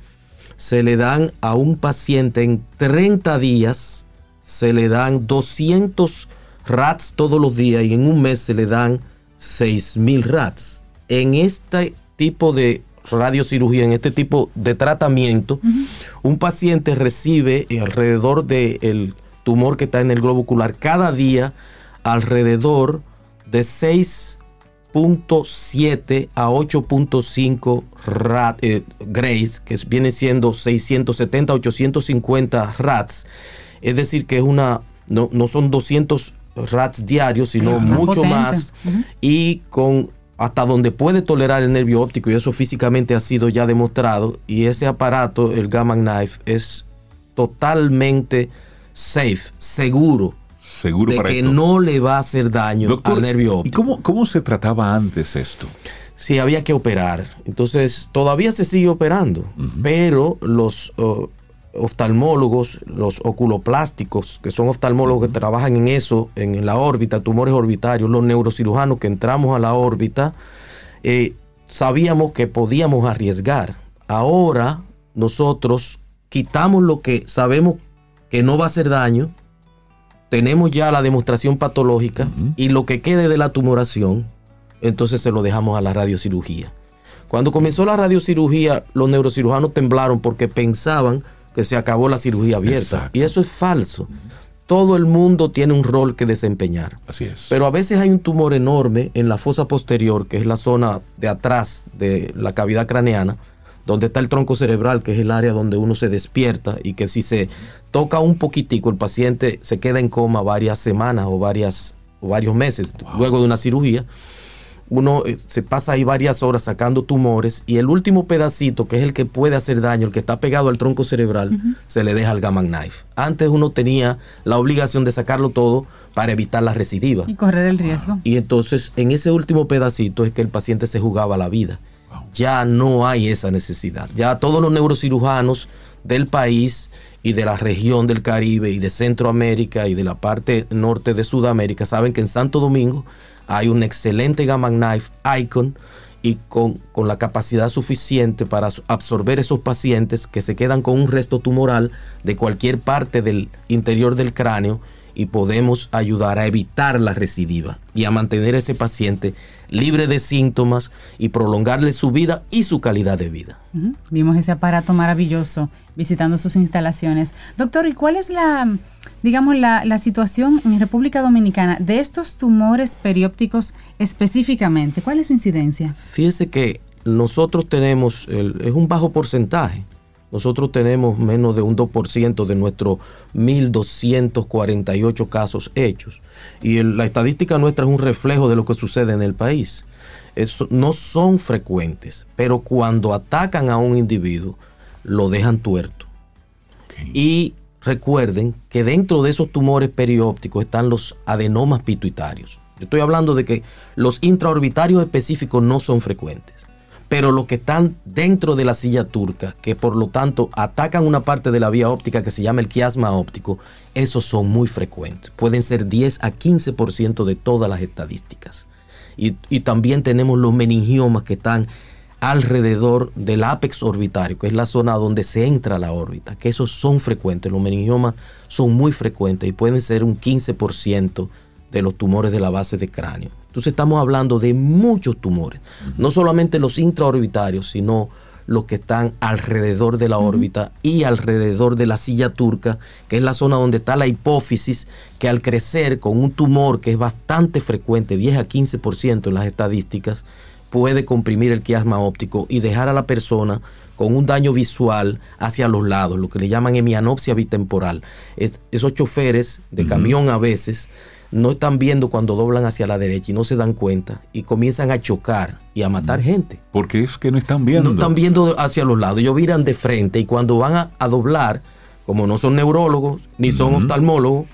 se le dan a un paciente en 30 días, se le dan 200 rats todos los días y en un mes se le dan 6.000 rats. En este tipo de radiocirugía, en este tipo de tratamiento, un paciente recibe alrededor del tumor que está en el globo ocular cada día alrededor de 6.7 a 8.5 rat, eh, grays, que viene siendo 670 a 850 rats. Es decir, que es una, no, no son 200 rats diarios, sino mucho potente. más. Y con hasta donde puede tolerar el nervio óptico, y eso físicamente ha sido ya demostrado. Y ese aparato, el Gamma Knife, es totalmente safe, seguro, Seguro de para que esto. no le va a hacer daño Doctor, al nervio ¿Y óptico. cómo, cómo se trataba antes esto? Sí, había que operar. Entonces, todavía se sigue operando, pero los uh, oftalmólogos, los oculoplásticos, que son oftalmólogos que trabajan en eso, en la órbita, tumores orbitarios, los neurocirujanos que entramos a la órbita, eh, sabíamos que podíamos arriesgar. Ahora nosotros quitamos lo que sabemos que no va a hacer daño, tenemos ya la demostración patológica y lo que quede de la tumoración, entonces se lo dejamos a la radiocirugía. Cuando comenzó la radiocirugía, los neurocirujanos temblaron porque pensaban que se acabó la cirugía abierta. Exacto. Y eso es falso. Todo el mundo tiene un rol que desempeñar. Así es. Pero a veces hay un tumor enorme en la fosa posterior, que es la zona de atrás de la cavidad craneana, donde está el tronco cerebral, que es el área donde uno se despierta y que si se toca un poquitico, el paciente se queda en coma varias semanas o, varias, o varios meses luego de una cirugía. Uno eh, se pasa ahí varias horas sacando tumores y el último pedacito, que es el que puede hacer daño, el que está pegado al tronco cerebral, se le deja al gamma knife. Antes uno tenía la obligación de sacarlo todo para evitar la recidiva. Y correr el riesgo. Y entonces en ese último pedacito es que el paciente se jugaba la vida. Ya no hay esa necesidad. Ya todos los neurocirujanos del país y de la región del Caribe y de Centroamérica y de la parte norte de Sudamérica saben que en Santo Domingo hay un excelente Gamma Knife Icon y con, con la capacidad suficiente para absorber esos pacientes que se quedan con un resto tumoral de cualquier parte del interior del cráneo y podemos ayudar a evitar la recidiva y a mantener a ese paciente libre de síntomas y prolongarle su vida y su calidad de vida. Vimos ese aparato maravilloso visitando sus instalaciones. Doctor, ¿y cuál es la, digamos, la, la situación en República Dominicana de estos tumores periópticos específicamente? ¿Cuál es su incidencia? Fíjese que nosotros tenemos, el- es un bajo porcentaje. Nosotros tenemos menos de un 2% de nuestros 1.248 casos hechos. Y el- la estadística nuestra es un reflejo de lo que sucede en el país. Eso, no son frecuentes, pero cuando atacan a un individuo, lo dejan tuerto. Y recuerden que dentro de esos tumores periópticos están los adenomas pituitarios. Yo estoy hablando de que los intraorbitarios específicos no son frecuentes. Pero los que están dentro de la silla turca, que por lo tanto atacan una parte de la vía óptica que se llama el quiasma óptico, esos son muy frecuentes. Pueden ser 10 a 15% de todas las estadísticas. Y, también tenemos los meningiomas que están alrededor del ápex orbitario, que es la zona donde se entra la órbita, que esos son frecuentes. Los meningiomas son muy frecuentes y pueden ser un 15% de los tumores de la base de cráneo. Entonces estamos hablando de muchos tumores, no solamente los intraorbitarios, sino los que están alrededor de la órbita y alrededor de la silla turca, que es la zona donde está la hipófisis, que al crecer con un tumor que es bastante frecuente, 10 a 15% en las estadísticas, puede comprimir el quiasma óptico y dejar a la persona con un daño visual hacia los lados, lo que le llaman hemianopsia bitemporal. Es- esos choferes de camión a veces no están viendo cuando doblan hacia la derecha y no se dan cuenta y comienzan a chocar y a matar gente. Porque es que no están viendo. No están viendo hacia los lados, ellos miran de frente y cuando van a, a doblar, como no son neurólogos ni son oftalmólogos,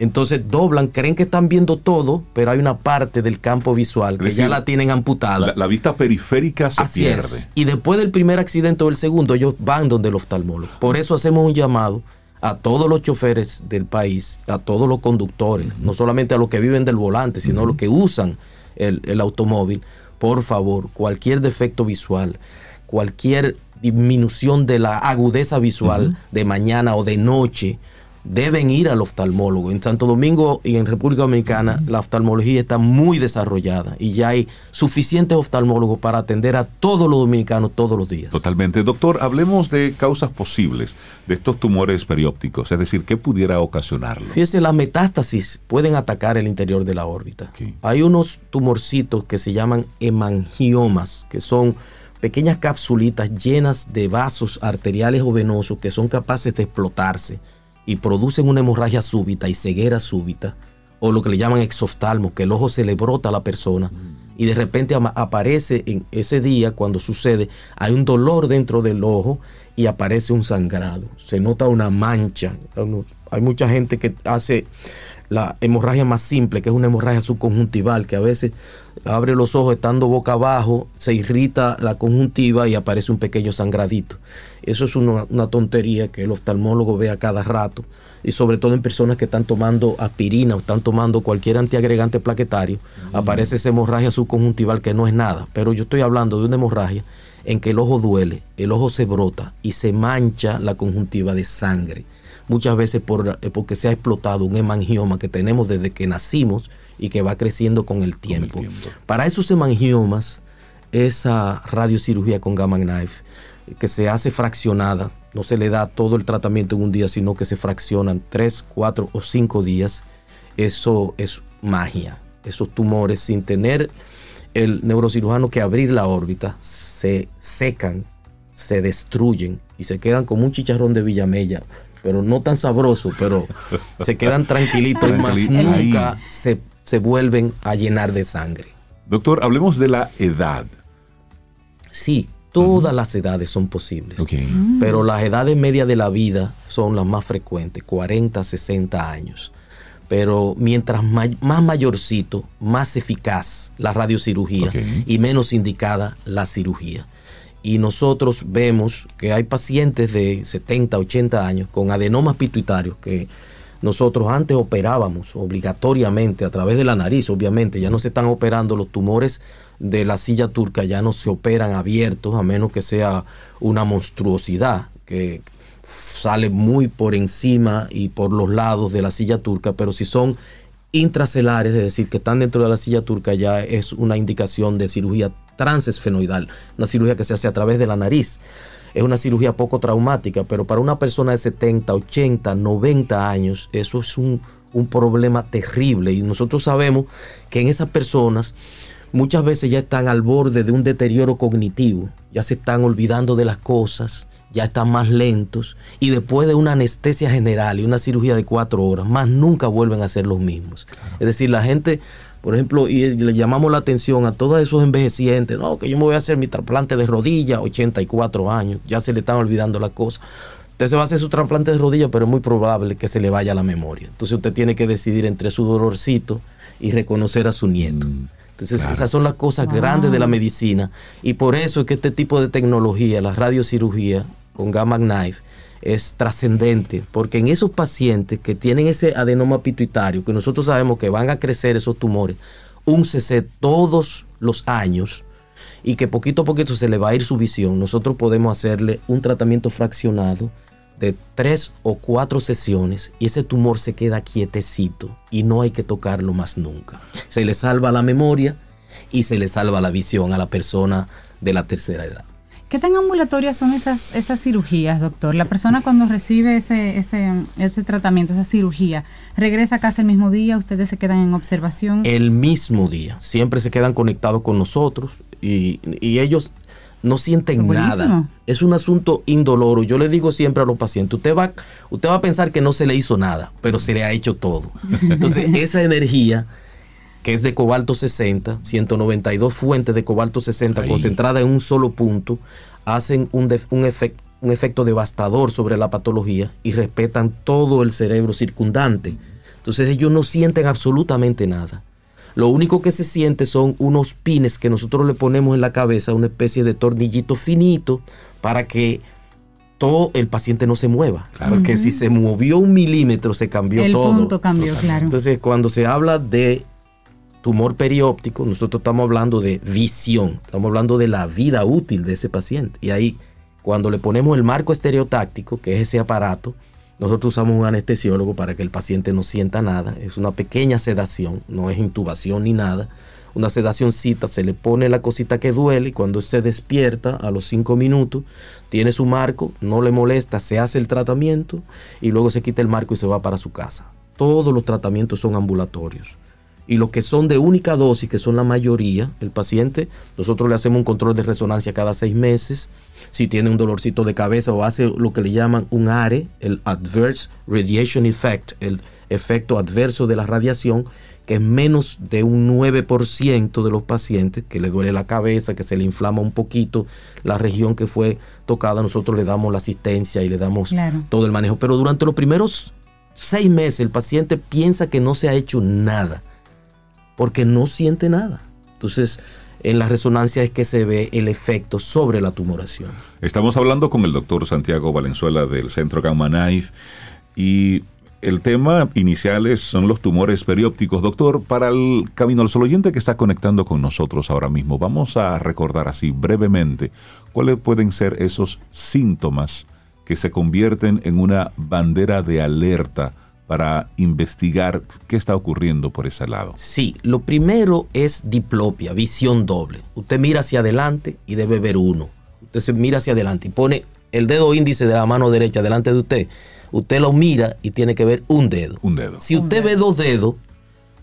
entonces doblan, creen que están viendo todo, pero hay una parte del campo visual que ya la tienen amputada. La, la vista periférica se Así pierde. es. Y después del primer accidente o el segundo, ellos van donde el oftalmólogo. Por eso hacemos un llamado a todos los choferes del país, a todos los conductores, no solamente a los que viven del volante, sino a los que usan el, el automóvil. Por favor, cualquier defecto visual, cualquier disminución de la agudeza visual de mañana o de noche, deben ir al oftalmólogo. En Santo Domingo y en República Dominicana la oftalmología está muy desarrollada y ya hay suficientes oftalmólogos para atender a todos los dominicanos todos los días. Totalmente. Doctor, hablemos de causas posibles de estos tumores periópticos, es decir, ¿qué pudiera ocasionarlo? Fíjese, las metástasis pueden atacar el interior de la órbita. Hay unos tumorcitos que se llaman hemangiomas, que son pequeñas capsulitas llenas de vasos arteriales o venosos que son capaces de explotarse y producen una hemorragia súbita y ceguera súbita, o lo que le llaman exoftalmo, que el ojo se le brota a la persona y de repente aparece en ese día cuando sucede, hay un dolor dentro del ojo y aparece un sangrado, se nota una mancha. Hay mucha gente que hace la hemorragia más simple, que es una hemorragia subconjuntival, que a veces abre los ojos estando boca abajo, se irrita la conjuntiva y aparece un pequeño sangradito. Eso es una, tontería que el oftalmólogo ve a cada rato y sobre todo en personas que están tomando aspirina o están tomando cualquier antiagregante plaquetario, aparece esa hemorragia subconjuntival que no es nada, pero yo estoy hablando de una hemorragia en que el ojo duele, el ojo se brota y se mancha la conjuntiva de sangre. Muchas veces por, eh, porque se ha explotado un hemangioma que tenemos desde que nacimos y que va creciendo con el tiempo. Para esos hemangiomas, esa radiocirugía con gamma knife, que se hace fraccionada, no se le da todo el tratamiento en un día, sino que se fraccionan tres, cuatro o cinco días, eso es magia. Esos tumores, sin tener el neurocirujano que abrir la órbita, se secan, se destruyen y se quedan como un chicharrón de Villamella, pero no tan sabroso, pero se quedan tranquilitos y más nunca se se vuelven a llenar de sangre. Doctor, hablemos de la edad. Sí, todas las edades son posibles. Pero las edades medias de la vida son las más frecuentes, 40, 60 años. Pero mientras más mayorcito, más eficaz la radiocirugía y menos indicada la cirugía. Y nosotros vemos que hay pacientes de 70, 80 años con adenomas pituitarios que nosotros antes operábamos obligatoriamente a través de la nariz, obviamente, ya no se están operando los tumores de la silla turca, ya no se operan abiertos a menos que sea una monstruosidad que sale muy por encima y por los lados de la silla turca, pero si son intracelares, es decir, que están dentro de la silla turca, ya es una indicación de cirugía transesfenoidal, una cirugía que se hace a través de la nariz es una cirugía poco traumática, pero para una persona de 70, 80, 90 años, eso es un, problema terrible. Y nosotros sabemos que en esas personas muchas veces ya están al borde de un deterioro cognitivo, ya se están olvidando de las cosas, ya están más lentos y después de una anestesia general y una cirugía de cuatro horas, más nunca vuelven a ser los mismos. Es decir, la gente por ejemplo, y le llamamos la atención a todos esos envejecientes, no, que yo me voy a hacer mi trasplante de rodilla, 84 años, ya se le están olvidando las cosas. Usted se va a hacer su trasplante de rodilla, pero es muy probable que se le vaya la memoria. Entonces usted tiene que decidir entre su dolorcito y reconocer a su nieto. Mm, Entonces esas son las cosas grandes de la medicina y por eso es que este tipo de tecnología, la radiocirugía con gamma knife, es trascendente, porque en esos pacientes que tienen ese adenoma pituitario, que nosotros sabemos que van a crecer esos tumores, un CC todos los años, y que poquito a poquito se le va a ir su visión, nosotros podemos hacerle un tratamiento fraccionado de tres o cuatro sesiones y ese tumor se queda quietecito y no hay que tocarlo más nunca. Se le salva la memoria y se le salva la visión a la persona de la tercera edad. ¿Qué tan ambulatorias son esas, esas cirugías, doctor? La persona cuando recibe ese, ese, ese tratamiento, esa cirugía, ¿regresa a casa el mismo día? ¿Ustedes se quedan en observación? El mismo día. Siempre se quedan conectados con nosotros y, ellos no sienten nada. Es un asunto indoloro. Yo le digo siempre a los pacientes, usted va, usted va a pensar que no se le hizo nada, pero se le ha hecho todo. Entonces, esa energía que es de cobalto 60, 192 fuentes de cobalto 60 concentradas en un solo punto, hacen un, un, un efecto devastador sobre la patología y respetan todo el cerebro circundante. Entonces ellos no sienten absolutamente nada. Lo único que se siente son unos pines que nosotros le ponemos en la cabeza, una especie de tornillito finito, para que todo el paciente no se mueva. Porque si se movió un milímetro, se cambió todo. El punto cambió, claro. Entonces, cuando se habla de tumor perióptico, nosotros estamos hablando de visión, estamos hablando de la vida útil de ese paciente. Y ahí, cuando le ponemos el marco estereotáctico, que es ese aparato, Nosotros usamos un anestesiólogo para que el paciente no sienta nada. Es una pequeña sedación, no es intubación ni nada. Una sedacióncita, se le pone la cosita que duele y cuando se despierta a los cinco minutos, tiene su marco, no le molesta, se hace el tratamiento y luego se quita el marco y se va para su casa. Todos los tratamientos son ambulatorios y los que son de única dosis, que son la mayoría, el paciente, nosotros le hacemos un control de resonancia cada seis meses. Si tiene un dolorcito de cabeza o hace lo que le llaman un ARE, el Adverse Radiation Effect, el efecto adverso de la radiación, que es menos de un 9% de los pacientes que le duele la cabeza, que se le inflama un poquito la región que fue tocada, nosotros le damos la asistencia y le damos Claro. todo el manejo. Pero durante los primeros seis meses el paciente piensa que no se ha hecho nada porque no siente nada. Entonces, en la resonancia es que se ve el efecto sobre la tumoración. Estamos hablando con el doctor Santiago Valenzuela del Centro Gamma Knife y el tema inicial son los tumores periópticos. Doctor, para el Camino al Sol oyente que está conectando con nosotros ahora mismo, vamos a recordar así brevemente cuáles pueden ser esos síntomas que se convierten en una bandera de alerta para investigar qué está ocurriendo por ese lado. Sí, lo primero es diplopia, visión doble. Usted mira hacia adelante y debe ver uno. Usted se mira hacia adelante y pone el dedo índice de la mano derecha delante de usted. Usted lo mira y tiene que ver un dedo. Un dedo. Si usted ve dos dedos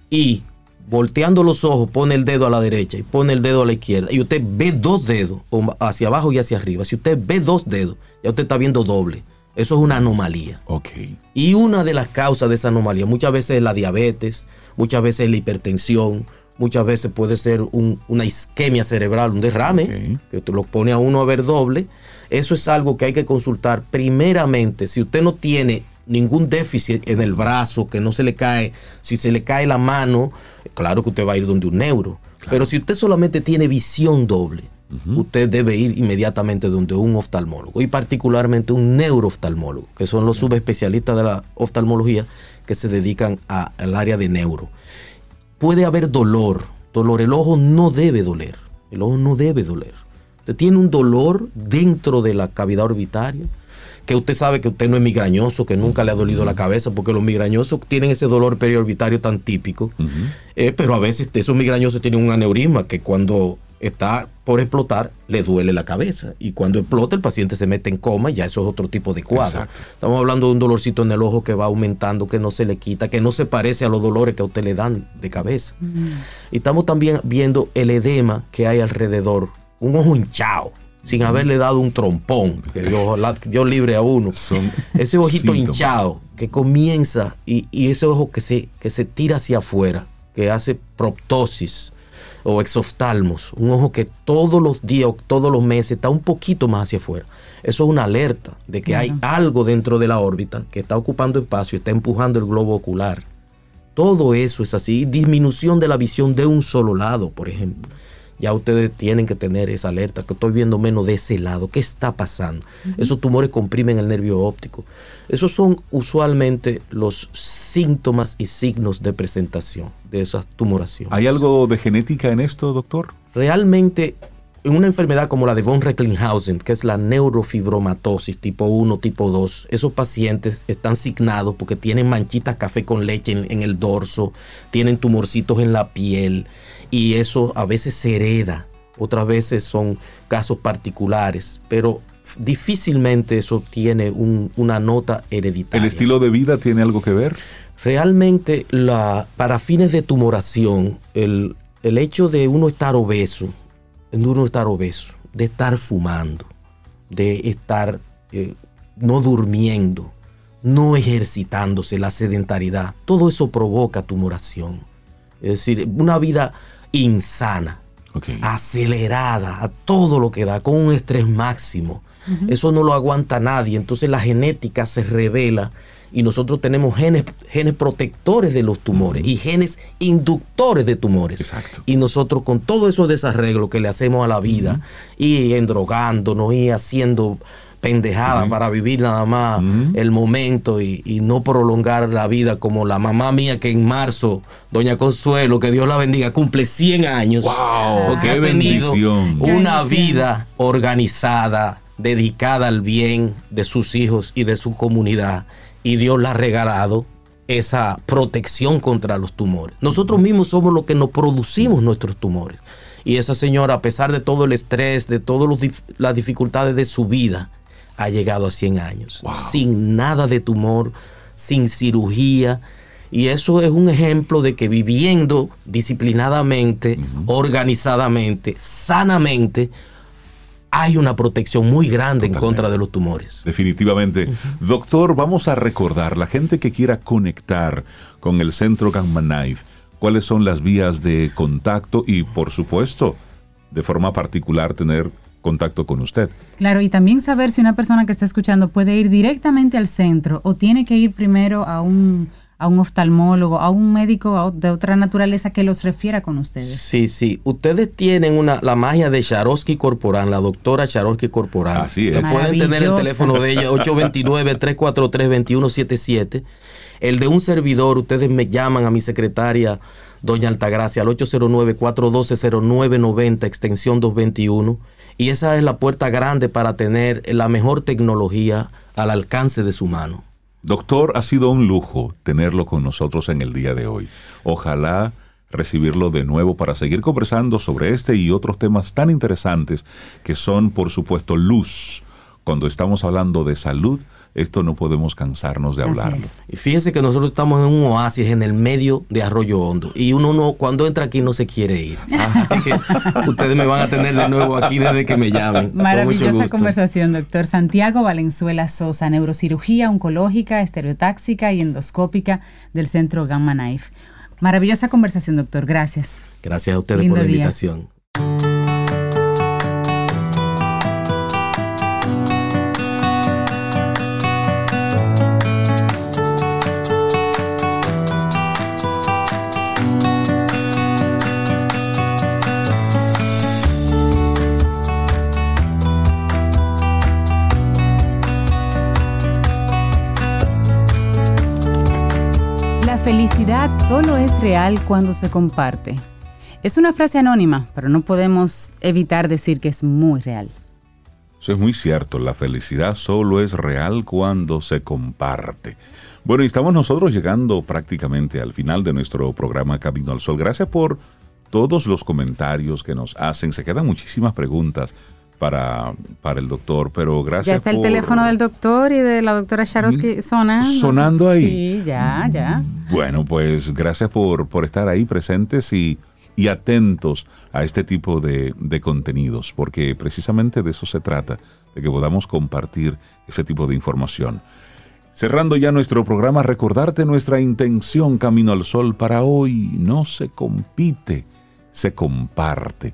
y volteando los ojos pone el dedo a la derecha y pone el dedo a la izquierda y usted ve dos dedos hacia abajo y hacia arriba, si usted ve dos dedos, ya usted está viendo doble. Eso es una anomalía. Y una de las causas de esa anomalía muchas veces es la diabetes, muchas veces es la hipertensión, muchas veces puede ser un- una isquemia cerebral, un derrame, que te lo pone a uno a ver doble. Eso es algo que hay que consultar primeramente. Si usted no tiene ningún déficit en el brazo, que no se le cae, si se le cae la mano, claro que usted va a ir donde un neuro. Pero si usted solamente tiene visión doble, usted debe ir inmediatamente donde un oftalmólogo y particularmente un neurooftalmólogo, que son los subespecialistas de la oftalmología que se dedican a- al área de neuro. Puede haber dolor, dolor, el ojo no debe doler, el ojo no debe doler. Usted tiene un dolor dentro de la cavidad orbitaria, que usted sabe que usted no es migrañoso, que nunca le ha dolido la cabeza, porque los migrañosos tienen ese dolor periorbitario tan típico, eh, pero a veces esos migrañosos tienen un aneurisma que cuando está por explotar le duele la cabeza y cuando explota el paciente se mete en coma y ya eso es otro tipo de cuadro. Exacto. Estamos hablando de un dolorcito en el ojo que va aumentando, que no se le quita, que no se parece a los dolores que a usted le dan de cabeza. Y estamos también viendo el edema que hay alrededor, un ojo hinchado, sin haberle dado un trompón, que Dios, que Dios libre a uno. Son Ese ojito síntomas. hinchado que comienza y, y ese ojo que se, que se tira hacia afuera, que hace proptosis o exoftalmos, un ojo que todos los días o todos los meses está un poquito más hacia afuera. Eso es una alerta de que hay algo dentro de la órbita que está ocupando espacio, está empujando el globo ocular. Todo eso es así. Disminución de la visión de un solo lado, por ejemplo. Ya ustedes tienen que tener esa alerta, que estoy viendo menos de ese lado. ¿Qué está pasando? Esos tumores comprimen el nervio óptico. Esos son usualmente los síntomas y signos de presentación de esas tumoraciones. ¿Hay algo de genética en esto, doctor? Realmente, en una enfermedad como la de von Recklinghausen, que es la neurofibromatosis tipo 1, tipo 2, esos pacientes están signados porque tienen manchitas café con leche en, en el dorso, tienen tumorcitos en la piel y eso a veces se hereda, otras veces son casos particulares, pero difícilmente eso tiene un- una nota hereditaria. ¿El estilo de vida tiene algo que ver? Realmente, la, para fines de tumoración, el, el hecho de uno estar obeso, de uno estar obeso, de estar fumando, de estar eh, no durmiendo, no ejercitándose, la sedentariedad, todo eso provoca tumoración. Es decir, una vida insana, acelerada, a todo lo que da, con un estrés máximo. Eso no lo aguanta nadie. Entonces la genética se revela y nosotros tenemos genes, genes protectores de los tumores y genes inductores de tumores. Exacto. Y nosotros con todo esos desarreglos que le hacemos a la vida y endrogándonos y haciendo pendejadas para vivir nada más el momento y, y no prolongar la vida como la mamá mía que en marzo, doña Consuelo, que Dios la bendiga, cumple 100 años. ¡Wow! Porque ¡Qué ha tenido bendición! una vida organizada, dedicada al bien de sus hijos y de su comunidad, y Dios le ha regalado esa protección contra los tumores. Nosotros mismos somos los que nos producimos nuestros tumores. Y esa señora, a pesar de todo el estrés, de todas las dificultades de su vida, ha llegado a 100 años, sin nada de tumor, sin cirugía. Y eso es un ejemplo de que viviendo disciplinadamente, organizadamente, sanamente, hay una protección muy grande en contra de los tumores. Definitivamente. Doctor, vamos a recordar, la gente que quiera conectar con el centro Gamma Knife, cuáles son las vías de contacto y, por supuesto, de forma particular, tener contacto con usted. Claro, y también saber si una persona que está escuchando puede ir directamente al centro o tiene que ir primero a un a un oftalmólogo, a un médico de otra naturaleza que los refiera con ustedes. Sí, sí. Ustedes tienen una la magia de Charosky Corporal, la doctora Charosky Corporal. Así es. pueden tener el teléfono de ella, 829-343-2177. El de un servidor, ustedes me llaman a mi secretaria, doña Altagracia, al 809-412-0990, extensión 221. Y esa es la puerta grande para tener la mejor tecnología al alcance de su mano. Doctor, ha sido un lujo tenerlo con nosotros en el día de hoy. Ojalá recibirlo de nuevo para seguir conversando sobre este y otros temas tan interesantes que son, por supuesto, luz. Cuando estamos hablando de salud, esto no podemos cansarnos de hablarlo. Y fíjense que nosotros estamos en un oasis en el medio de Arroyo Hondo y uno no, cuando entra aquí no se quiere ir. Así que ustedes me van a tener de nuevo aquí desde que me llamen. Maravillosa conversación, doctor. Santiago Valenzuela Sosa, neurocirugía oncológica, estereotáxica y endoscópica del Centro Gamma Knife. Maravillosa conversación, doctor. Gracias. Gracias a ustedes por la invitación. Solo es real cuando se comparte. Es una frase anónima, pero no podemos evitar decir que es muy real. Eso es muy cierto, la felicidad solo es real cuando se comparte. Bueno, y estamos nosotros llegando prácticamente al final de nuestro programa Camino al Sol. Gracias por todos los comentarios que nos hacen. Se quedan muchísimas preguntas para, para el doctor, pero gracias. Ya está el teléfono del doctor y de la doctora Sharosky mm, sonando. Sonando ahí. Sí, ya, ya. Bueno, pues gracias por, por estar ahí presentes y, y atentos a este tipo de, de contenidos, porque precisamente de eso se trata, de que podamos compartir ese tipo de información. Cerrando ya nuestro programa, recordarte nuestra intención Camino al Sol para hoy. No se compite, se comparte.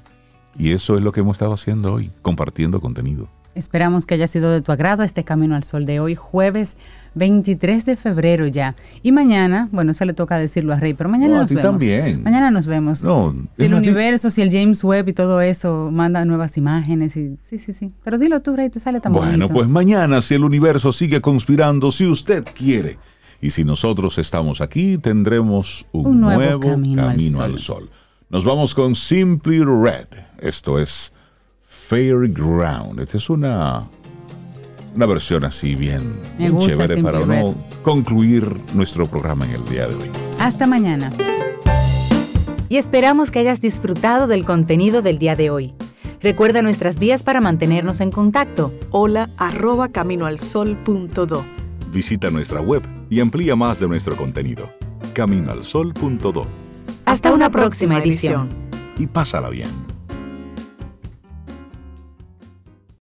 Y eso es lo que hemos estado haciendo hoy, compartiendo contenido. Esperamos que haya sido de tu agrado este Camino al Sol de hoy, jueves 23 de febrero ya. Y mañana, bueno, se le toca decirlo a Rey, pero mañana nos vemos. también. Mañana nos vemos. No, si el universo, si el James Webb y todo eso manda nuevas imágenes. Y, sí, sí, sí. Pero dilo tú, Rey, te sale tan Bueno, pues mañana, si el universo sigue conspirando, si usted quiere. Y si nosotros estamos aquí, tendremos un, nuevo, camino, al sol. Nos vamos con Simply Red. Esto es Fairground. Esta es una, una versión así bien, chévere para no concluir nuestro programa en el día de hoy. Hasta mañana. Y esperamos que hayas disfrutado del contenido del día de hoy. Recuerda nuestras vías para mantenernos en contacto. Hola arroba caminoalsol.do. Visita nuestra web y amplía más de nuestro contenido. Caminoalsol.do. Hasta una próxima edición. Y pásala bien.